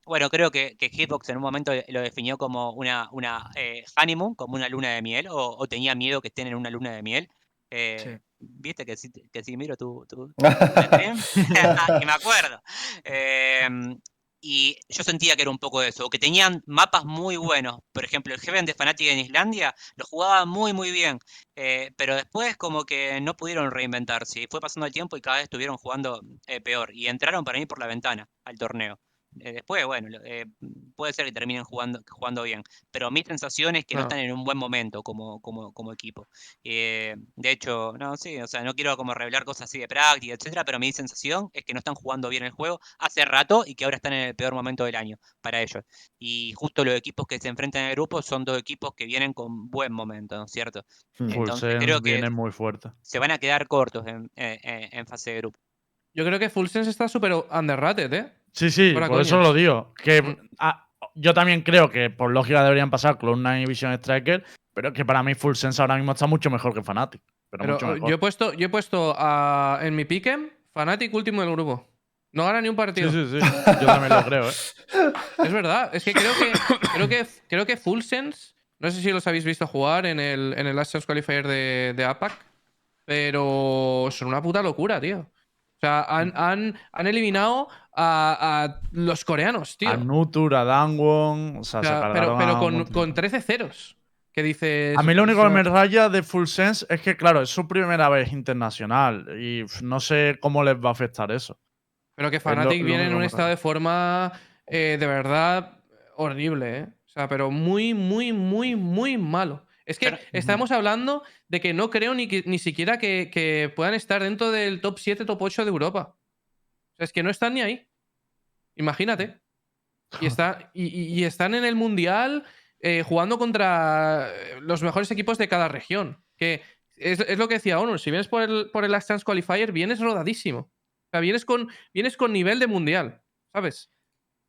S5: Bueno, creo que, que Hitbox en un momento lo definió como una, una eh, honeymoon, como una luna de miel, o, o tenía miedo que estén en una luna de miel. Eh, Viste que sí, que sí miro tu, stream? y me acuerdo. Em, y yo sentía que era un poco eso, que tenían mapas muy buenos. Por ejemplo, el Heaven de Fnatic en Islandia lo jugaba muy, muy bien. eh, pero después como que no pudieron reinventarse. Fue pasando el tiempo y cada vez estuvieron jugando eh, peor. Y entraron para mí por la ventana al torneo. Eh, después, bueno, eh, puede ser que terminen jugando, jugando bien. Pero mi sensación es que no,
S1: No.
S5: están en un buen momento como, como, como equipo. Eh, de hecho, no, sí, o sea, no quiero como revelar cosas así de práctica, etcétera, pero mi sensación es que no están jugando bien el juego hace rato y que ahora están en el peor momento del año para ellos. Y justo los equipos que se enfrentan en el grupo son dos equipos que vienen con buen momento, ¿no es cierto? Entonces,
S4: Fulsen
S5: creo que-
S4: viene muy fuerte.
S5: Se van a quedar cortos en, en fase de grupo.
S1: Yo creo que Full Sense está súper underrated, ¿eh?
S4: Sí, sí, por eso lo digo. Que yo también creo que por lógica deberían pasar Cloud9 y Vision Striker, pero que para mí Full Sense ahora mismo está mucho mejor que Fnatic. Pero,
S1: Pero
S4: mucho
S1: eh,
S4: mejor.
S1: yo he puesto, yo he puesto a- en mi pick'em Fnatic último del grupo. No gana ni un partido.
S4: Sí, sí, sí. Yo también lo creo, ¿eh?
S1: Es verdad. Es que creo que creo que creo que Full Sense, no sé si los habéis visto jugar en el, en el Last Qualifier de, de APAC, pero son una puta locura, tío. O sea, han, han, han eliminado a, a los coreanos, tío.
S4: A Nutur, a Dangwon. O sea,
S1: O
S4: se
S1: sea, pero
S4: cargaron
S1: pero
S4: un
S1: con, con 13 ceros. Que dices.
S4: A mí lo único que me raya de Full Sense es que, claro, es su primera vez internacional y no sé cómo les va a afectar eso.
S1: Pero que Fnatic viene en un estado de forma eh, de verdad horrible, ¿eh? O sea, pero muy, muy, muy, muy malo. Es que
S5: Pero-
S1: estamos hablando de que no creo ni, ni siquiera que, que puedan estar dentro del top 7, top 8 de Europa. O sea, es que no están ni ahí. Imagínate. Y, está, y, y- y están en el Mundial eh, jugando contra eh, los mejores equipos de cada región. Que es, es lo que decía Honor. Si vienes por el, por el Last Chance Qualifier, vienes rodadísimo. O sea, vienes con, vienes con nivel de mundial, ¿sabes?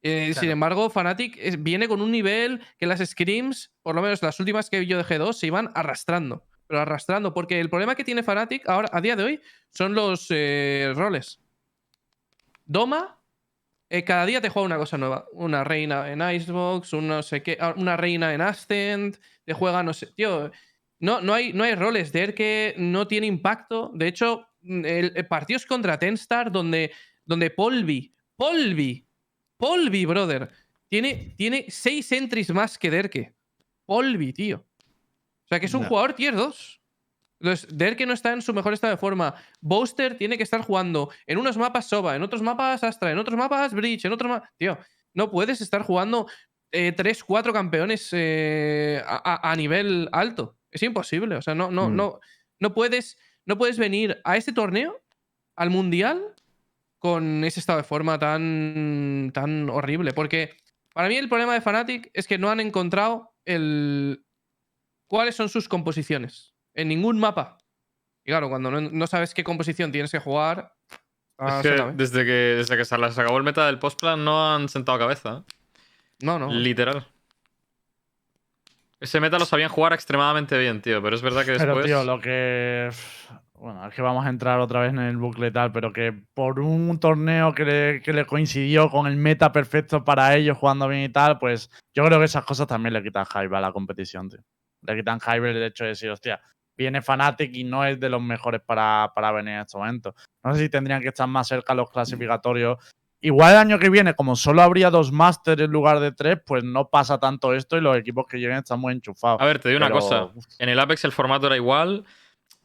S1: Eh, Sin embargo, Fnatic es- viene con un nivel que las scrims, por lo menos las últimas que yo de G2, se iban arrastrando. Pero arrastrando, porque el problema que tiene Fnatic ahora, a día de hoy, son los eh, roles. Doma, eh, cada día te juega una cosa nueva. Una reina en Icebox, un no sé qué, ah, una reina en Ascent, te juega no sé. Tío, no, no, hay, no hay roles. De que no tiene impacto. De hecho, mm, el, el partido es contra Tenstar, donde, donde Polvi, Polvi, Polvi, brother, tiene, tiene seis entries más que Derke. Polvi, tío. O sea, que es un jugador tier 2. Entonces, Derke no está en su mejor estado de forma. Booster tiene que estar jugando en unos mapas Soba, en otros mapas Astra, en otros mapas Breach, en otros mapas. Tío, no puedes estar jugando 3, 4 campeones eh, a nivel alto. Es imposible. O sea, no, no,
S3: Mm.
S1: no, no, puedes, no puedes venir a este torneo, al mundial, con ese estado de forma tan, tan horrible. Porque para mí el problema de Fnatic es que no han encontrado el cuáles son sus composiciones en ningún mapa. Y claro, cuando no, no sabes qué composición tienes que jugar. ah,
S7: es que desde que, desde que se les acabó el meta del postplan no han sentado cabeza. ¿eh?
S1: no, no.
S7: Literal. Ese meta lo sabían jugar extremadamente bien, tío. Pero es verdad que después.
S4: Pero, tío, lo que. Bueno, es que vamos a entrar otra vez en el bucle y tal, pero que por un torneo que le, que le coincidió con el meta perfecto para ellos jugando bien y tal, pues yo creo que esas cosas también le quitan hype a la competición, tío. Le quitan hype el hecho de decir, hostia, viene Fnatic y no es de los mejores para, para venir en este momento. No sé si tendrían que estar más cerca los clasificatorios. Igual el año que viene, como solo habría dos Masters en lugar de tres, pues no pasa tanto esto y los equipos que lleguen están muy enchufados.
S7: A ver, te digo una
S4: Pero,
S7: cosa.
S4: uf,
S7: En el Apex el formato era igual.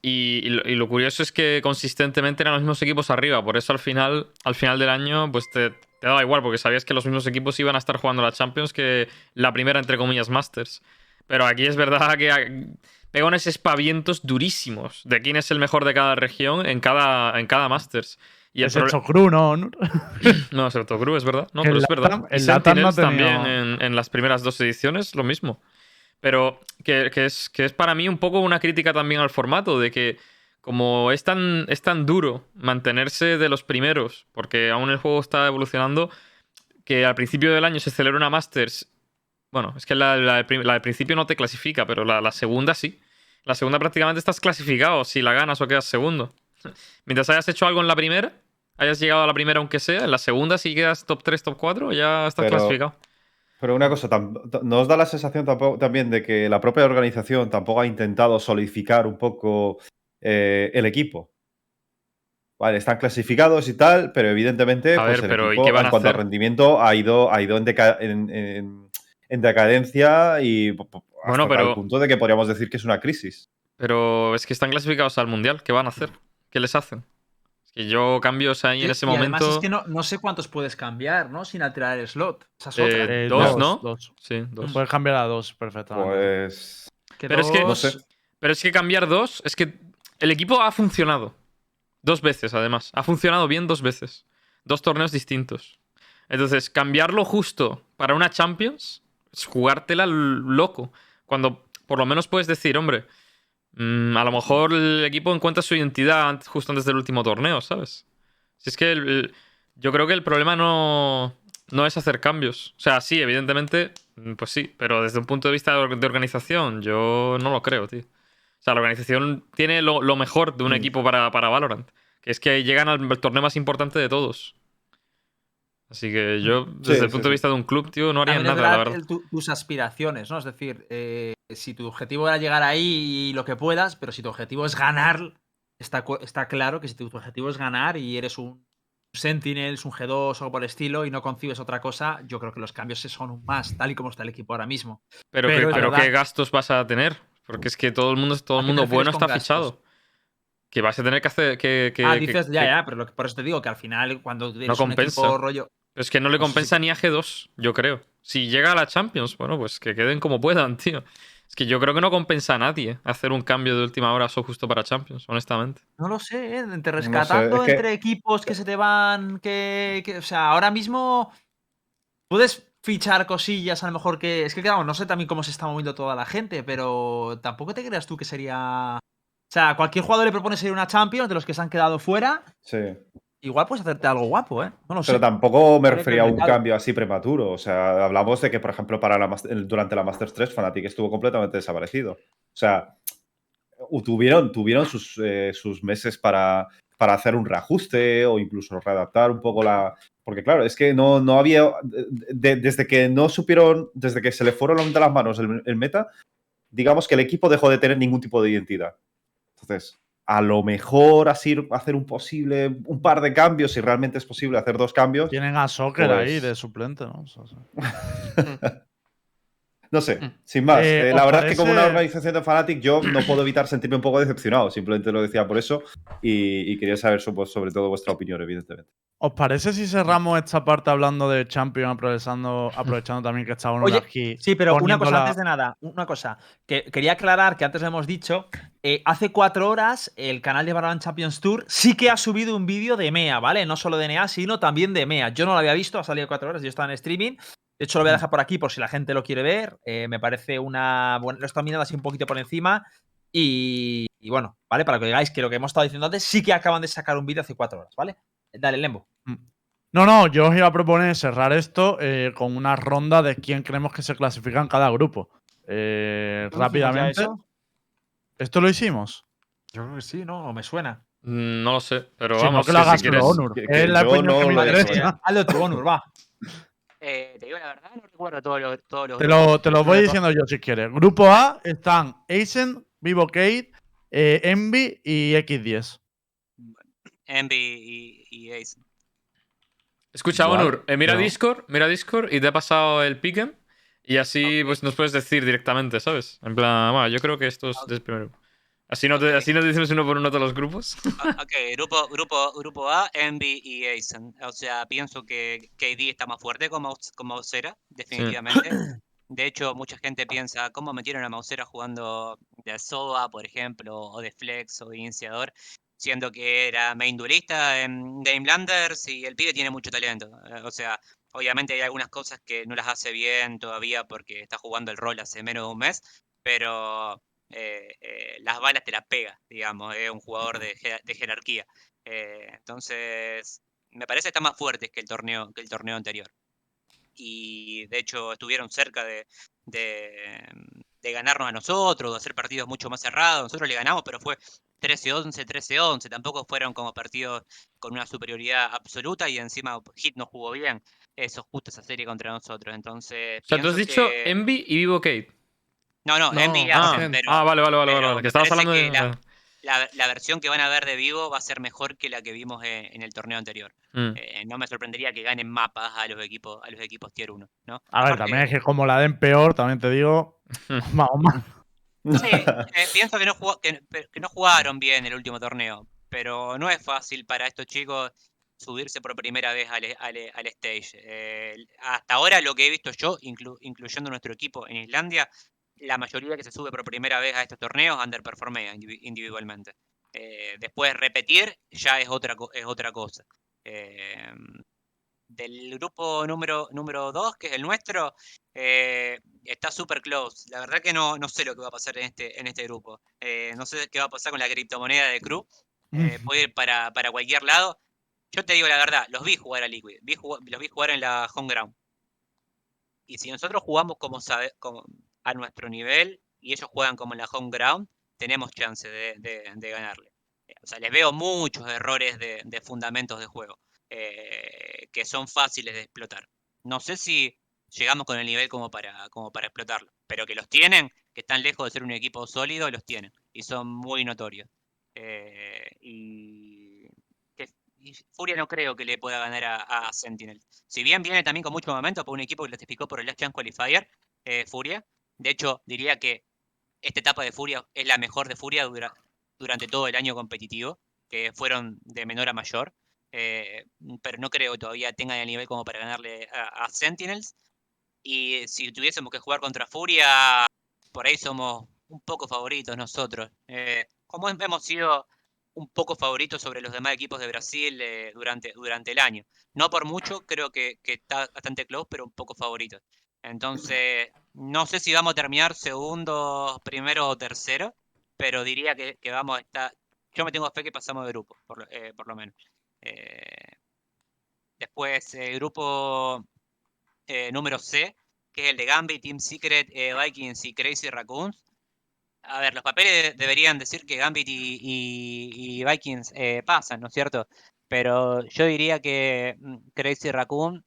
S7: Y, y lo, y lo curioso es que consistentemente eran los mismos equipos arriba. Por eso al final, al final del año, pues te, te daba igual, porque sabías que los mismos equipos iban a estar jugando la Champions que la primera, entre comillas, Masters. Pero aquí es verdad que pega unos espavientos durísimos de quién es el mejor de cada región en cada, en cada Masters. Y el
S4: es
S7: proble-
S4: hecho cru, ¿no?
S7: No, excepto Crew, es verdad. No,
S4: El
S7: pero es verdad.
S4: El Latam no
S7: también en, en las primeras dos ediciones, lo mismo. Pero que, que es, que es para mí un poco una crítica también al formato, de que como es tan, es tan duro mantenerse de los primeros, porque aún el juego está evolucionando, que al principio del año se celebra una Masters. Bueno, es que la, la la del principio no te clasifica, pero la, la segunda sí. La segunda prácticamente estás clasificado si la ganas o quedas segundo. Mientras hayas hecho algo en la primera, hayas llegado a la primera aunque sea, en la segunda si quedas top 3, top 4, ya estás
S3: Pero-
S7: clasificado.
S3: Pero una cosa, t- ¿nos da la sensación tampoco, también de que la propia organización tampoco ha intentado solidificar un poco eh, el equipo? Vale, están clasificados y tal, pero evidentemente
S7: A
S3: pues,
S7: ver,
S3: el
S7: pero ¿y
S3: equipo,
S7: qué van
S3: en
S7: a
S3: cuanto al rendimiento ha ido, ha ido en, deca- en- en- en decadencia y hasta
S7: Bueno, pero-
S3: punto de que podríamos decir que es una crisis.
S7: Pero es que están clasificados al mundial, ¿qué van a hacer? ¿Qué les hacen? Que yo cambios ahí en ese
S2: y además
S7: momento.
S2: es que no, no sé cuántos puedes cambiar, ¿no? Sin alterar el slot. Esa es
S7: Eh,
S2: otra.
S4: Eh,
S7: dos, ¿no?
S4: Dos.
S7: Sí, dos.
S4: Puedes cambiar a dos perfectamente.
S3: Pues.
S7: Pero es que-
S3: No
S2: dos-
S3: sé.
S7: Pero es que cambiar dos, es que el equipo ha funcionado. Dos veces, además. Ha funcionado bien dos veces. Dos torneos distintos. Entonces, cambiarlo justo para una Champions es jugártela loco. Cuando por lo menos puedes decir, hombre, mm, a lo mejor el equipo encuentra su identidad justo antes del último torneo, ¿sabes? Si es que el- el- yo creo que el problema no, no es hacer cambios. O sea, sí, evidentemente, mm, pues sí, pero desde un punto de vista de or- de organización, yo no lo creo, tío. O sea, la organización tiene lo, lo mejor de un
S3: Mm.
S7: equipo para, para Valorant, que es que llegan al, al torneo más importante de todos. Así que yo, desde el punto
S3: sí.
S7: de vista de un club, tío, no haría nada, la
S2: verdad
S7: verdad.
S2: el- tu- tus aspiraciones, ¿no? Es decir, eh, si tu objetivo era llegar ahí y lo que puedas, pero si tu objetivo es ganar, está, está claro que si tu, objetivo es ganar y eres un Sentinels, un G2 o algo por el estilo y no concibes otra cosa, yo creo que los cambios son un más, tal y como está el equipo ahora mismo.
S7: Pero,
S2: pero
S7: que-
S2: es
S7: pero
S2: verdad-
S7: ¿qué gastos vas a tener? Porque es que todo el mundo, todo
S2: ¿A
S7: el mundo bueno está
S2: gastos?
S7: fichado. Que vas a tener que hacer. Que, que-
S2: ah, dices, ya,
S7: que-
S2: ya, pero lo que- por eso te digo que al final cuando un
S7: compensa.
S2: equipo rollo...
S7: Es que no le
S2: Pues
S7: compensa ni a G2, yo creo. Si llega a la Champions, bueno, pues que queden como puedan, tío. Es que yo creo que no compensa a nadie hacer un cambio de última hora solo justo para Champions, honestamente.
S2: No lo sé, ¿eh? entre rescatando entre equipos que se te van, que, que- O sea, ahora mismo puedes fichar cosillas a lo mejor que... Es que claro, no sé también cómo se está moviendo toda la gente, pero tampoco te creas tú que sería... O sea, cualquier jugador le propone ser una Champions de los que se han quedado fuera,
S3: Sí.
S2: Igual puedes hacerte algo guapo, ¿eh? No lo sé.
S3: Pero tampoco me refería a un cambio así prematuro. O sea, hablamos de que, por ejemplo, para la, durante la Masters 3, Fnatic estuvo completamente desaparecido. O sea, tuvieron, tuvieron sus, eh, sus meses para, para hacer un reajuste o incluso readaptar un poco la. Porque, claro, es que no, no había. de- desde que no supieron, desde que se le fueron de las manos el, el meta, digamos que el equipo dejó de tener ningún tipo de identidad. Entonces, a lo mejor así hacer un posible, un par de cambios, si realmente es posible hacer dos cambios.
S4: Tienen a Soccer
S3: Pues-
S4: ahí de suplente, ¿no? O sea, o sea.
S3: No sé,
S1: Mm.
S3: sin más.
S4: Eh,
S3: Eh, la
S4: ¿os
S3: verdad es que como una organización de Fnatic yo no puedo evitar sentirme un poco decepcionado. Simplemente lo decía por eso y, y quería saber pues, sobre todo vuestra opinión, evidentemente.
S4: ¿Os parece si cerramos esta parte hablando de Champions, aprovechando, aprovechando también que está uno
S2: Oye,
S4: aquí?
S2: Sí, pero una cosa antes de nada, una cosa. Que quería aclarar que antes lo hemos dicho. eh, hace cuatro horas el canal de Valorant Champions Tour sí que ha subido un vídeo de MEA, ¿vale? No solo de NEA, sino también de MEA. Yo no lo había visto, ha salido cuatro horas, yo estaba en streaming. De hecho, lo voy a dejar por aquí por si la gente lo quiere ver. eh, me parece una. Bueno, lo estoy mirando así un poquito por encima. Y, y bueno, ¿vale? Para que digáis que lo que hemos estado diciendo antes sí que acaban de sacar un vídeo hace cuatro horas, ¿vale? Dale, Lembo.
S4: No, no, yo os iba a proponer cerrar esto eh, con una ronda de quién creemos que se clasifica en cada grupo. eh,
S2: ¿Hicimos ya
S4: rápidamente. ¿Esto lo hicimos?
S2: Yo creo que sí, no, me suena.
S7: Mm, No lo sé, pero
S4: Si no,
S7: vamos,
S4: que lo
S7: que si
S4: hagas
S7: quieres.
S4: tú, Onur.
S3: que-
S4: Es la
S3: yo no
S4: que me interesa.
S2: Hazlo tú, Onur, va.
S5: Te digo la verdad, no recuerdo todos los. Todos los
S4: Te lo, te lo voy diciendo yo si quieres. Grupo A están Aizen, Vivo Kate, eh, Envy y X10.
S5: Envy y, y.
S7: Escucha,
S3: Igual,
S7: Onur, eh, mira
S3: no.
S7: Discord, mira Discord y te he pasado el pick'em y así pues nos puedes decir directamente, ¿sabes? En plan, "Bueno, yo creo que esto es
S5: Ok.
S7: del primero. Así no, te,
S5: Ok.
S7: así no decimos uno por uno todos los grupos.
S5: Ah, ok, grupo, grupo, grupo A, Envy y Aizen. O sea, pienso que KD está más fuerte como, Maus- como Mausera, definitivamente. De hecho, mucha gente piensa, ¿cómo metieron a Mausera jugando de SOA, por ejemplo, o de Flex o de Iniciador? Siendo que era main duelista en Game Landers y el pibe tiene mucho talento. Eh, O sea, obviamente hay algunas cosas que no las hace bien todavía porque está jugando el rol hace menos de un mes, pero eh, eh, las balas te las pega, digamos, es un jugador de, je- de jerarquía. Eh, entonces, me parece que está más fuerte que el torneo, que el torneo anterior. Y de hecho estuvieron cerca de, de, de ganarnos a nosotros, de hacer partidos mucho más cerrados. Nosotros le ganamos, pero fue 13-11, 13-11. Tampoco fueron como partidos con una superioridad absoluta y encima Hit no jugó bien. Eso, justo esa serie contra nosotros. Entonces,
S7: O sea, tú has dicho
S5: que-
S7: Envy y Vivo Kate.
S5: No, no,
S1: No,
S5: Envy y
S1: ah,
S5: pero
S7: ah, vale, vale, vale,
S5: pero
S7: vale. Que estabas hablando de.
S5: que la- la, la versión que van a ver de vivo va a ser mejor que la que vimos en, en el torneo anterior.
S7: Mm.
S5: Eh, no me sorprendería que ganen mapas a los equipos, a los equipos tier 1, ¿no?
S4: A ver,
S5: Aparte,
S4: también es que como la den peor, también te digo. más o más.
S5: Sí, eh, pienso que no, jugó- que, que no jugaron bien el último torneo, pero no es fácil para estos chicos subirse por primera vez al, al- al stage. Eh, hasta ahora lo que he visto yo, inclu- incluyendo nuestro equipo en Islandia, la mayoría que se sube por primera vez a estos torneos underperformea indivi- individualmente. Eh, después repetir ya es otra, es otra cosa. Eh, del grupo número 2, número que es el nuestro, eh, está super close. La verdad que no, no sé lo que va a pasar en este, en este grupo. Eh, no sé qué va a pasar con la criptomoneda de Crew. Puede ir para, para cualquier lado. Yo te digo la verdad, los vi jugar a Liquid, vi los vi jugar en la home ground. Y si nosotros jugamos como, sabe- como a nuestro nivel y ellos juegan como en la home ground, tenemos chance de, de- ganarle. Eh, O sea, les veo muchos errores de, de fundamentos de juego eh, que son fáciles de explotar. No sé si llegamos con el nivel como para, como para explotarlo, pero que los tienen, que están lejos de ser un equipo sólido, los tienen y son muy notorios. Eh, y, Furia no creo que le pueda ganar a, Sentinel. Si bien viene también con mucho momento por un equipo que clasificó por el Last Chance Qualifier, Furia. De hecho, diría que esta etapa de Furia es la mejor de Furia dura- durante todo el año competitivo, que fueron de menor a mayor. eh, pero no creo que todavía tengan el nivel como para ganarle a, Sentinels. Y si tuviésemos que jugar contra Furia, por ahí somos un poco favoritos nosotros. Eh, como hem- hemos sido un poco favoritos sobre los demás equipos de Brasil eh, durante, durante el año. No por mucho, creo que, que está bastante close, pero un poco favoritos. Entonces, no sé si vamos a terminar segundo, primero o tercero, pero diría que, vamos a estar. Yo me tengo fe que pasamos de grupo, por, lo- eh, menos. Eh, después, el grupo eh, número C, que es el de Gambit, Team Secret, Vikings y Crazy Raccoons. A ver, los papeles deberían decir que Gambit y, y- y Vikings pasan, ¿no es cierto? Pero yo diría que mm, Crazy Raccoon.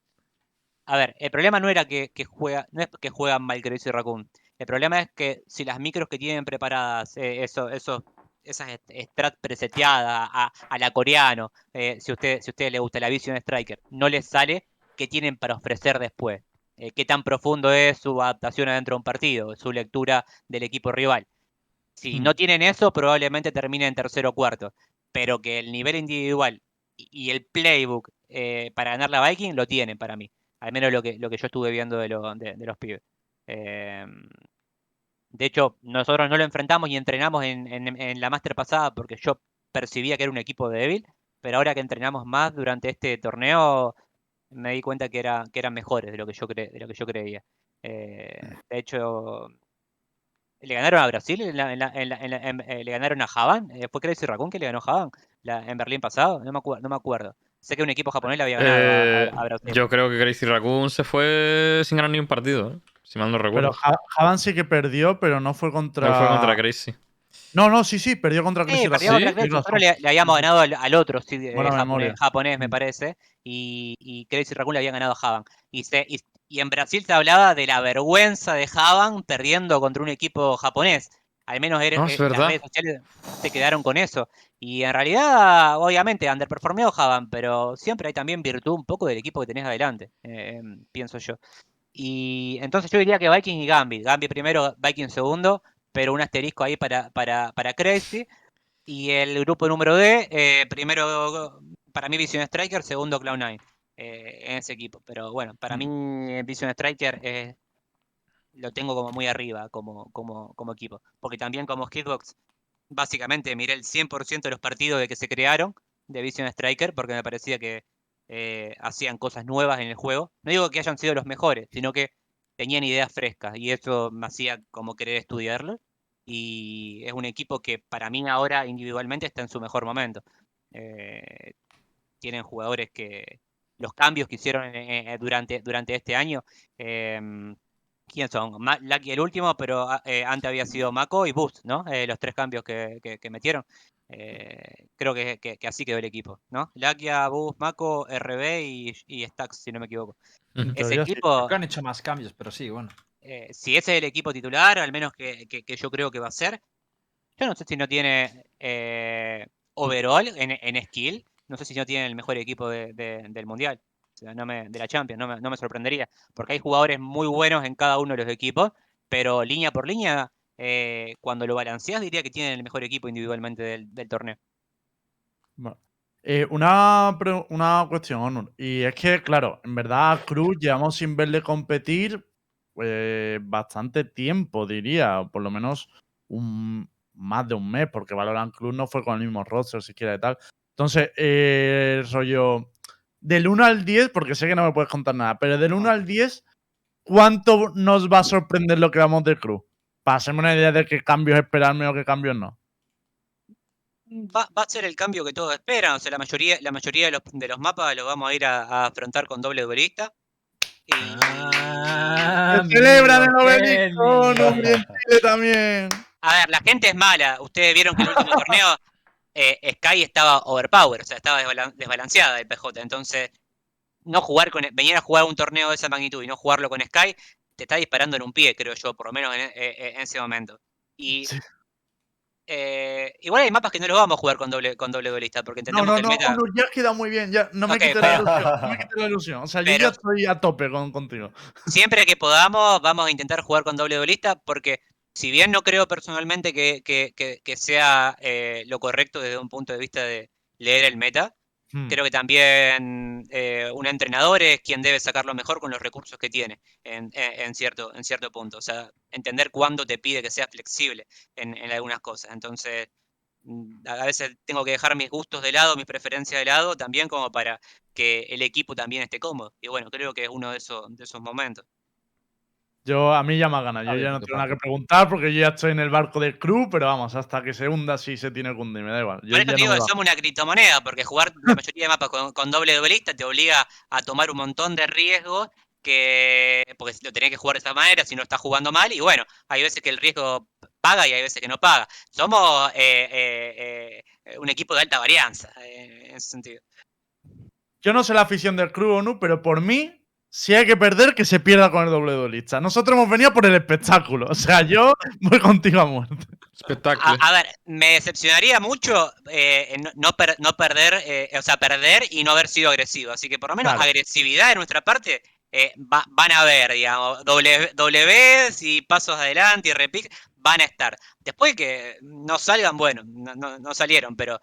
S5: A ver, el problema no era que, que juega, no es que juegan mal Crazy Raccoon. El problema es que si las micros que tienen preparadas, eh, eso, eso, esas strat preseteadas a, a la coreano, eh, si usted, si a usted le gusta la Vision Striker, no les sale, ¿qué tienen para ofrecer después? Eh, ¿Qué tan profundo es su adaptación adentro de un partido, su lectura del equipo rival? Si
S4: Mm.
S5: no tienen eso, probablemente terminen en tercero o cuarto. Pero que el nivel individual y y el playbook eh, para ganar la Viking lo tienen para mí. Al menos lo que, lo que yo estuve viendo de, lo- de- los pibes. Em, de hecho, nosotros no lo enfrentamos y entrenamos en, en- la Master pasada porque yo percibía que era un equipo débil. Pero ahora que entrenamos más durante este torneo, me di cuenta que, era, que eran mejores de lo que yo, cre- de lo que yo creía. Eh, de hecho, le ganaron a Brasil, le ganaron a Javan. eh, ¿Fue Crazy Raccoon que le ganó a Javan en Berlín pasado? No me, acuer- no me acuerdo. Sé que un equipo japonés le había ganado a- a-
S7: Eh,
S5: a, Brasil.
S7: yo creo que Crazy Raccoon se fue sin ganar ni un partido. ¿eh? Si mal no
S4: Pero
S7: recuerdo.
S4: Ha- Havan sí que perdió, pero no fue contra.
S7: No fue contra Crazy.
S4: No, no, sí, sí, perdió contra Crazy
S5: Sí,
S4: razón.
S5: nosotros le, le habíamos ganado al, al otro sí, japonés, me parece, y, y Crazy Raccoon le habían ganado a Javan. Y, se, y, y en Brasil se hablaba de la vergüenza de Javan perdiendo contra un equipo japonés. Al menos era,
S7: No, es
S5: las redes sociales se quedaron con eso. Y en realidad, obviamente, underperformeó Javan, pero siempre hay también virtud un poco del equipo que tenés adelante, eh, pienso yo. Y entonces yo diría que Viking y Gambit. Gambit primero, Viking segundo, pero un asterisco ahí para, para, para Crazy. Y el grupo número D, eh, primero para mí Vision Striker, segundo Cloud9 eh, en ese equipo. Pero bueno, para mí eh, Vision Striker eh, lo tengo como muy arriba como, como, como equipo. Porque también como Hitbox, básicamente miré el 100% de los partidos de que se crearon de Vision Striker porque me parecía que eh, hacían cosas nuevas en el juego. No digo que hayan sido los mejores, sino que tenían ideas frescas y eso me hacía como querer estudiarlo. Y es un equipo que para mí ahora individualmente está en su mejor momento. Eh, tienen jugadores que los cambios que hicieron eh, durante, durante este año. ¿Quién son? Ma- Lucky el último, pero ah, eh, antes había sido Mako y Boost, ¿no? Eh, los tres cambios que, que- que metieron. Eh, creo que, que- que así quedó el equipo, ¿no? Lakia, Boost, Mako, RB y, y Stacks, si no me equivoco. Ese
S4: sí.
S5: equipo,
S2: Creo que han hecho más cambios, pero sí, bueno.
S5: eh, si ese es el equipo titular, al menos que, que- que yo creo que va a ser, yo no sé si no tiene eh, overall en, en skill, no sé si no tiene el mejor equipo de- de- del mundial, no me, de la Champions, no me, no me sorprendería, porque hay jugadores muy buenos en cada uno de los equipos, pero línea por línea, eh, cuando lo balanceas, diría que tienen el mejor equipo individualmente del, del torneo.
S4: Eh, una, una cuestión, Onur. Y es que, claro, en verdad Cruz llevamos sin verle competir pues, bastante tiempo, diría. Por lo menos un, más de un mes, porque Valorant Cruz no fue con el mismo roster siquiera y tal. Entonces, eh, rollo, del 1 al 10, porque sé que no me puedes contar nada, pero del 1 al 10, ¿cuánto nos va a sorprender lo que vamos de Cruz? Para hacerme una idea de qué cambios esperarme o qué cambios no.
S5: Va, va a ser el cambio que todos esperan, o sea, la mayoría, la mayoría de, los, de los mapas los vamos a ir a, a afrontar con doble duelista. Y,
S2: Ah,
S4: ¡Se celebran el obelisco! ¡No, también!
S5: A ver, la gente es mala. Ustedes vieron que en el último torneo eh, Sky estaba overpower, o sea, estaba desbalan- desbalanceada el PJ. Entonces, no jugar con venir a jugar un torneo de esa magnitud y no jugarlo con Sky, te está disparando en un pie, creo yo, por lo menos en, e- en ese momento. Y
S4: Sí.
S5: eh, igual hay mapas que no los vamos a jugar con doble, con doble duelista, porque
S4: No,
S5: entendemos
S4: no,
S5: que el
S4: no,
S5: meta.
S4: Onur, ya has quedado muy bien. Ya, no me
S5: Ok,
S4: quites la ilusión. No me quites la ilusión. O sea, yo ya estoy a tope con, contigo.
S5: siempre que podamos, vamos a intentar jugar con doble duelista, porque si bien no creo personalmente que, que- que- que sea eh, lo correcto desde un punto de vista de leer el meta,
S4: Hmm.
S5: creo que también eh, un entrenador es quien debe sacarlo mejor con los recursos que tiene en, en- en cierto, en cierto punto. O sea, entender cuándo te pide que seas flexible en, en algunas cosas. Entonces, mm, a a veces tengo que dejar mis gustos de lado, mis preferencias de lado, también como para que el equipo también esté cómodo. Y bueno, creo que es uno de esos, de esos momentos.
S4: Yo, a mí ya me ha ganado. Yo
S2: ver,
S4: ya no
S2: ¿qué
S4: tengo nada que preguntar porque yo ya estoy en el barco del crew, pero vamos, hasta que se hunda si se tiene que hundir, me da igual. Yo
S5: Por eso
S4: ya
S5: te digo
S4: no
S5: somos una criptomoneda, porque jugar la mayoría de mapas con, con doble duelista te obliga a tomar un montón de riesgos que porque lo tenés que jugar de esa manera si no estás jugando mal y bueno, hay veces que el riesgo paga y hay veces que no paga. Somos eh, eh, eh, un equipo de alta varianza eh, en ese sentido.
S4: Yo no sé la afición del crew, Onu, pero por mí, si hay que perder, que se pierda con el doble duelista. Nosotros hemos venido por el espectáculo. O sea, yo voy contigo a muerte.
S7: Espectáculo.
S5: A, a ver, me decepcionaría mucho eh, no, no per- no perder, eh, o sea, perder y no haber sido agresivo. Así que por lo menos
S4: Claro.
S5: agresividad de nuestra parte eh, va- van a ver, digamos, doble, Ws y pasos adelante y repic van a estar. Después que no salgan, bueno, no, no- no salieron, pero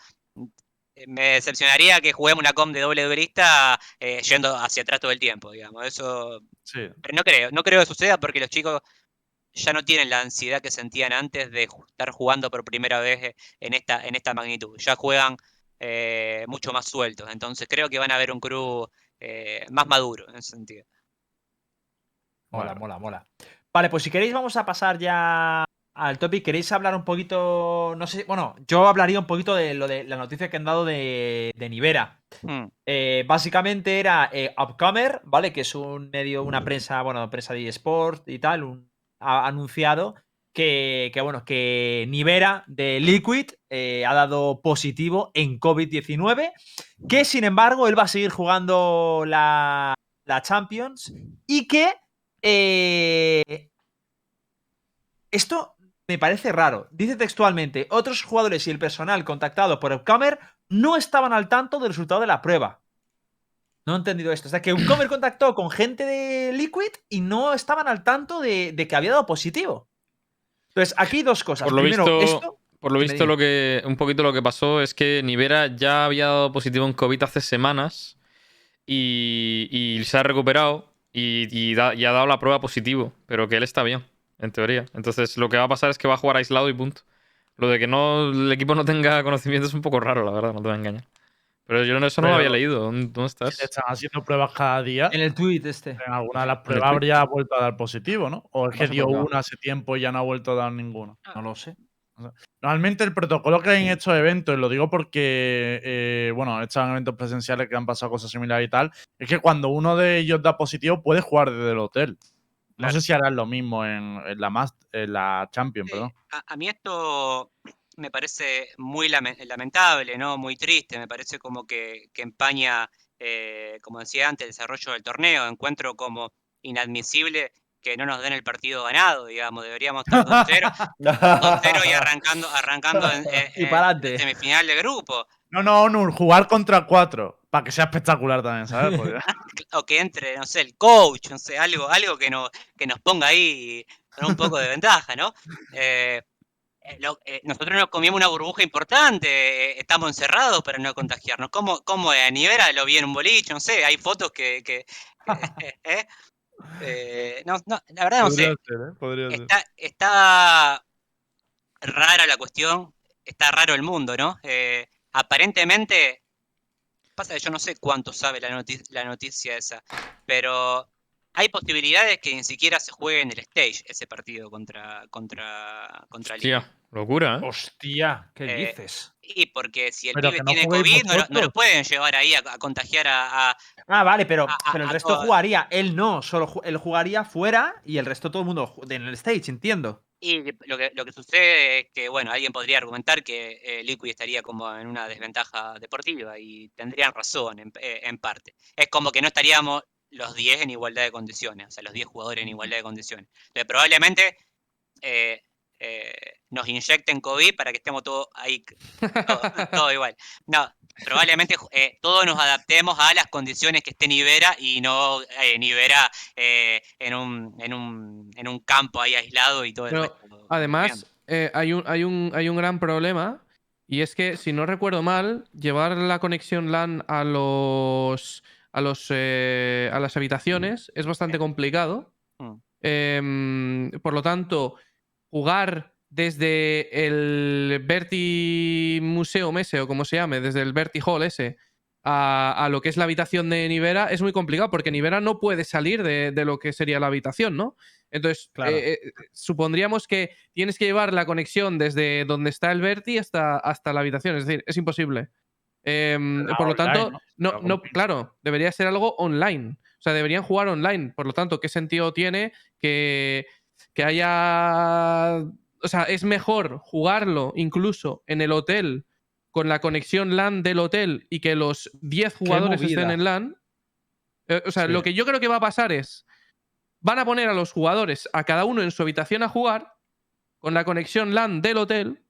S5: me decepcionaría que juguemos una com de doble duelista eh, yendo hacia atrás todo el tiempo, digamos. Eso
S4: Sí.
S5: pero no creo, no creo que suceda porque los chicos ya no tienen la ansiedad que sentían antes de estar jugando por primera vez eh, en esta, en esta magnitud. Ya juegan eh, mucho más sueltos. Entonces creo que van a ver un crew eh, más maduro en ese sentido.
S2: Mola, mola, mola. Vale, pues si queréis vamos a pasar ya al topic. ¿Queréis hablar un poquito? No sé, bueno, yo hablaría un poquito de lo de la noticia que han dado de, de Nivera.
S5: Mm.
S2: Eh, básicamente era eh, Upcomer, ¿vale? Que es un medio, una prensa, bueno, prensa de eSport y tal, un, ha anunciado que, que, bueno, que Nivera de Liquid eh, ha dado positivo en COVID-19, que sin embargo él va a seguir jugando la, la Champions y que esto me parece raro. Dice textualmente, otros jugadores y el personal contactado por Upcomer no estaban al tanto del resultado de la prueba. No he entendido esto. O sea, que Upcomer contactó con gente de Liquid y no estaban al tanto de, de que había dado positivo. Entonces, aquí dos cosas.
S7: Por lo
S2: Primero,
S7: visto-
S2: esto.
S7: Por lo visto, lo que, un poquito lo que pasó es que Nivera ya había dado positivo en COVID hace semanas y, y se ha recuperado y, y da- y ha dado la prueba positivo, pero que él está bien, en teoría. Entonces, lo que va a pasar es que va a jugar aislado y punto. Lo de que no el equipo no tenga conocimiento es un poco raro, la verdad, no te voy a engañar. Pero yo no- eso no lo había leído. ¿Dónde, estás?
S4: le están haciendo pruebas cada día,
S2: En el tweet este.
S4: en alguna de las pruebas habría vuelto a dar positivo, ¿no? O es que dio
S2: acá.
S4: una hace tiempo y ya no ha vuelto a dar ninguna.
S2: No lo sé.
S4: Normalmente el protocolo que hay en estos eventos, y lo digo porque, eh, bueno, estos eventos presenciales que han pasado cosas similares y tal, es que cuando uno de ellos da positivo puede jugar desde el hotel. No sé si harán lo mismo en, en la, Mas- en la Champions,
S5: Sí,
S4: perdón.
S5: a, a mí esto me parece muy lame- lamentable, ¿no? Muy triste. Me parece como que, que empaña, eh, como decía antes, el desarrollo del torneo. Encuentro como inadmisible que no nos den el partido ganado, digamos. Deberíamos estar 2-0 2-0 y arrancando, arrancando en, en-
S2: Y
S5: en semifinal de grupo.
S4: No, no, Onur, jugar contra cuatro. Para que sea espectacular también, ¿sabes? Porque-
S5: O que entre, no sé, el coach, no sé, algo, algo que, nos, que nos ponga ahí con un poco de ventaja, ¿no? Eh, eh, lo- eh, nosotros nos comimos una burbuja importante, eh, estamos encerrados para no contagiarnos. ¿Cómo, cómo a Nivera lo vi en un boliche? No sé, hay fotos que... ¿eh? Eh, no, no, la verdad no sé.
S4: Podría ser, ¿eh? Podría ser.
S5: Está, está rara la cuestión, está raro el mundo, ¿no? Eh, aparentemente, pasa que yo no sé cuánto sabe la, noti- la noticia esa, pero hay posibilidades que ni siquiera se juegue en el stage ese partido contra, contra, contra Liga.
S7: Hostia, locura, ¿eh?
S2: Hostia, ¿qué
S5: Eh,
S2: dices?
S5: Y porque si el
S4: Pero
S5: pibe
S4: no
S5: tiene COVID, no, lo- no lo
S4: vosotros.
S5: pueden llevar ahí a, a contagiar a, a-
S2: Ah, vale, pero,
S5: a-
S2: pero el
S5: a
S2: resto jugaría. Él no, solo ju- él jugaría fuera y el resto todo el mundo en el stage, entiendo.
S5: Y lo que, lo que sucede es que, bueno, alguien podría argumentar que eh, Liquid estaría como en una desventaja deportiva y tendrían razón en, eh, en parte. Es como que no estaríamos los 10 en igualdad de condiciones, o sea, los 10 jugadores en igualdad de condiciones. Entonces, probablemente eh, eh, nos inyecten COVID para que estemos todos ahí, todo, todo igual. No, probablemente eh, todos nos adaptemos a las condiciones que esté Nivera y no eh, Nivera eh, en, un, en, un, en un campo ahí aislado y todo el
S1: Pero,
S5: resto
S1: Además, eh, hay, un, hay, un, hay un gran problema y es que, si no recuerdo mal, llevar la conexión LAN a los a los a las habitaciones es bastante complicado.
S5: Mm.
S1: Em, por lo tanto, jugar desde el Verti Museo Mese o como se llame, desde el Verti Hall ese a, a lo que es la habitación de Nivera es muy complicado porque Nivera no puede salir de, de lo que sería la habitación, ¿no? Entonces,
S2: Claro.
S1: eh, eh, supondríamos que tienes que llevar la conexión desde donde está el Verti hasta, hasta la habitación, es decir, es imposible. Em, por lo
S4: online,
S1: tanto,
S4: ¿no?
S1: no, claro, debería ser algo online. O sea, deberían jugar online. Por lo tanto, ¿qué sentido tiene que, que haya. O sea, es mejor jugarlo incluso en el hotel con la conexión LAN del hotel y que los 10 jugadores estén en LAN. Eh, o sea,
S4: Sí.
S1: lo que yo creo que va a pasar es. Van a poner a los jugadores, a cada uno en su habitación a jugar, con la conexión LAN del hotel,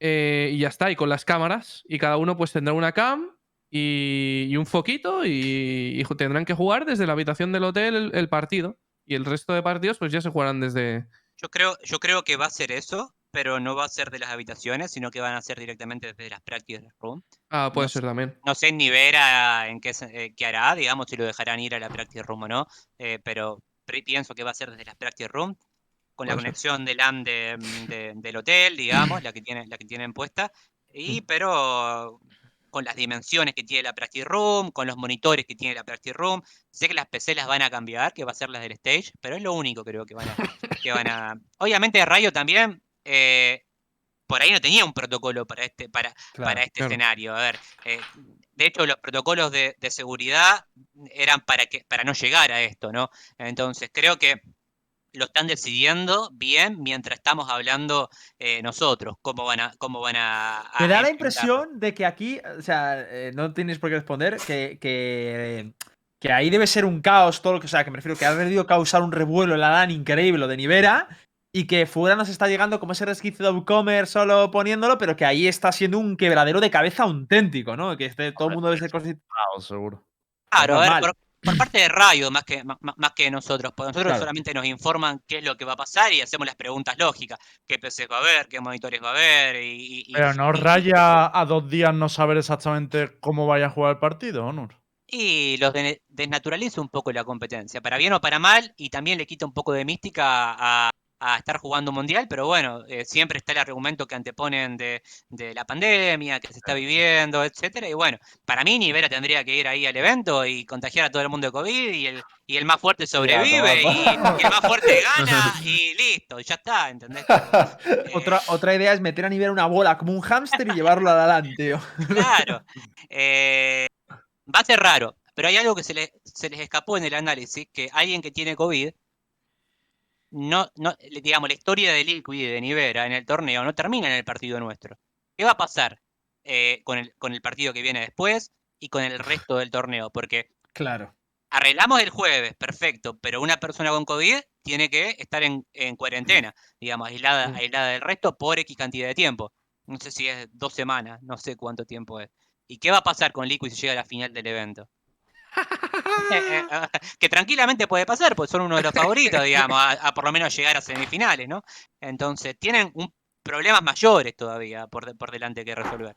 S1: eh, y ya está, y con las cámaras, y cada uno pues tendrá una cam y, y un foquito, y, y tendrán que jugar desde la habitación del hotel el, el partido. Y el resto de partidos pues ya se jugarán desde...
S5: Yo creo, yo creo que va a ser eso, pero no va a ser de las habitaciones, sino que van a ser directamente desde las practice room.
S1: Ah, puede
S5: No
S1: ser también.
S5: No sé ni Vera en qué, eh, qué hará, digamos, si lo dejarán ir a la practice room o no, eh, pero pienso que va a ser desde las practice room, con la conexión del LAN de- de- del hotel, digamos, la que, tiene, la que tienen puesta, y pero con las dimensiones que tiene la practice room, con los monitores que tiene la practice room. Sé que las PC las van a cambiar, que va a ser las del stage, pero es lo único creo que van a... que van a... Obviamente Rayo también, eh, por ahí no tenía un protocolo para este, para,
S2: Claro,
S5: para este
S1: claro.
S5: escenario. A ver, eh, de hecho, los protocolos de, de seguridad eran para que, para no llegar a esto, ¿no? Entonces, creo que lo están decidiendo bien mientras estamos hablando eh, nosotros, cómo van a, cómo van a. a
S2: Me da la impresión de que aquí, o sea, eh, no tienes por qué responder, que, que, que ahí debe ser un caos todo lo que, o sea, que me refiero que ha debido causar un revuelo en la LAN increíble lo de Nivera y que fuera nos está llegando como ese resquicio de WooCommerce solo poniéndolo, pero que ahí está siendo un quebradero de cabeza auténtico, ¿no? Que este- todo el mundo debe ser consciente.
S4: Seguro.
S5: Claro, a ver. Por, parte de Rayo más que, más que nosotros, porque nosotros
S2: Claro.
S5: solamente nos informan qué es lo que va a pasar y hacemos las preguntas lógicas, qué PCs va a haber, qué monitores va a haber y... y-
S4: Pero no
S5: y-
S4: raya a dos días no saber exactamente cómo vaya a jugar el partido, Onur.
S5: Y los de- desnaturaliza un poco la competencia, para bien o para mal, y también le quita un poco de mística a, a estar jugando un mundial, pero bueno, eh, siempre está el argumento que anteponen de, de la pandemia, que se está viviendo, etcétera, y bueno, para mí Nivera tendría que ir ahí al evento y contagiar a todo el mundo de COVID, y el, y el más fuerte sobrevive, y, y el más fuerte gana, y listo, ya está, ¿entendés? Eh,
S2: Otra, otra idea es meter a nivel una bola como un hámster y llevarlo adelante.
S5: Claro. Eh, va a ser raro, pero hay algo que se, le- se les escapó en el análisis, que alguien que tiene COVID, no, no, digamos, la historia de Liquid y de Nivera en el torneo no termina en el partido nuestro. ¿Qué va a pasar eh, con, el, con el partido que viene después y con el resto del torneo? Porque
S2: Claro.
S5: arreglamos el jueves, perfecto, pero una persona con COVID tiene que estar en, en cuarentena, digamos, aislada,
S2: Mm.
S5: aislada del resto por X cantidad de tiempo. No sé si es dos semanas, no sé cuánto tiempo es. ¿Y qué va a pasar con Liquid si llega a la final del evento? Que tranquilamente puede pasar, pues son uno de los favoritos, digamos, a, a por lo menos llegar a semifinales, ¿no? Entonces, tienen un, problemas mayores todavía por, de- por delante que resolver.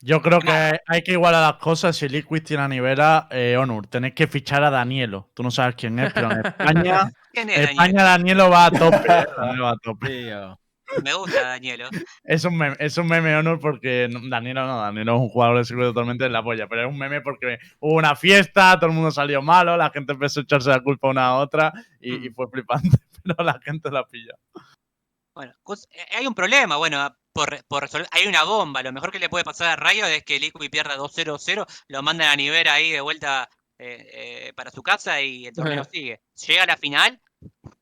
S4: Yo creo que hay, que igualar las cosas. Si Liquid tiene a Nivera, eh, Onur, tenéis que fichar a Danielo. Tú no sabes quién es, pero en España. España Danielo va a tope. Danielo va a tope.
S2: Tío.
S5: Me gusta Danielo.
S4: Es un meme, es un meme Honor porque no- Danilo no, Danilo es un jugador de circuito totalmente de la polla, pero es un meme porque hubo una fiesta, todo el mundo salió malo, la gente empezó a echarse la culpa una a otra y, y fue flipante, pero la gente la pilla.
S5: Bueno, eh, hay un problema, bueno, por, re- por resolver, hay una bomba, lo mejor que le puede pasar a Rayo es que Liquid pierda 2-0-0, lo mandan a Nivera ahí de vuelta eh, eh, para su casa y el torneo sigue. Llega a la final,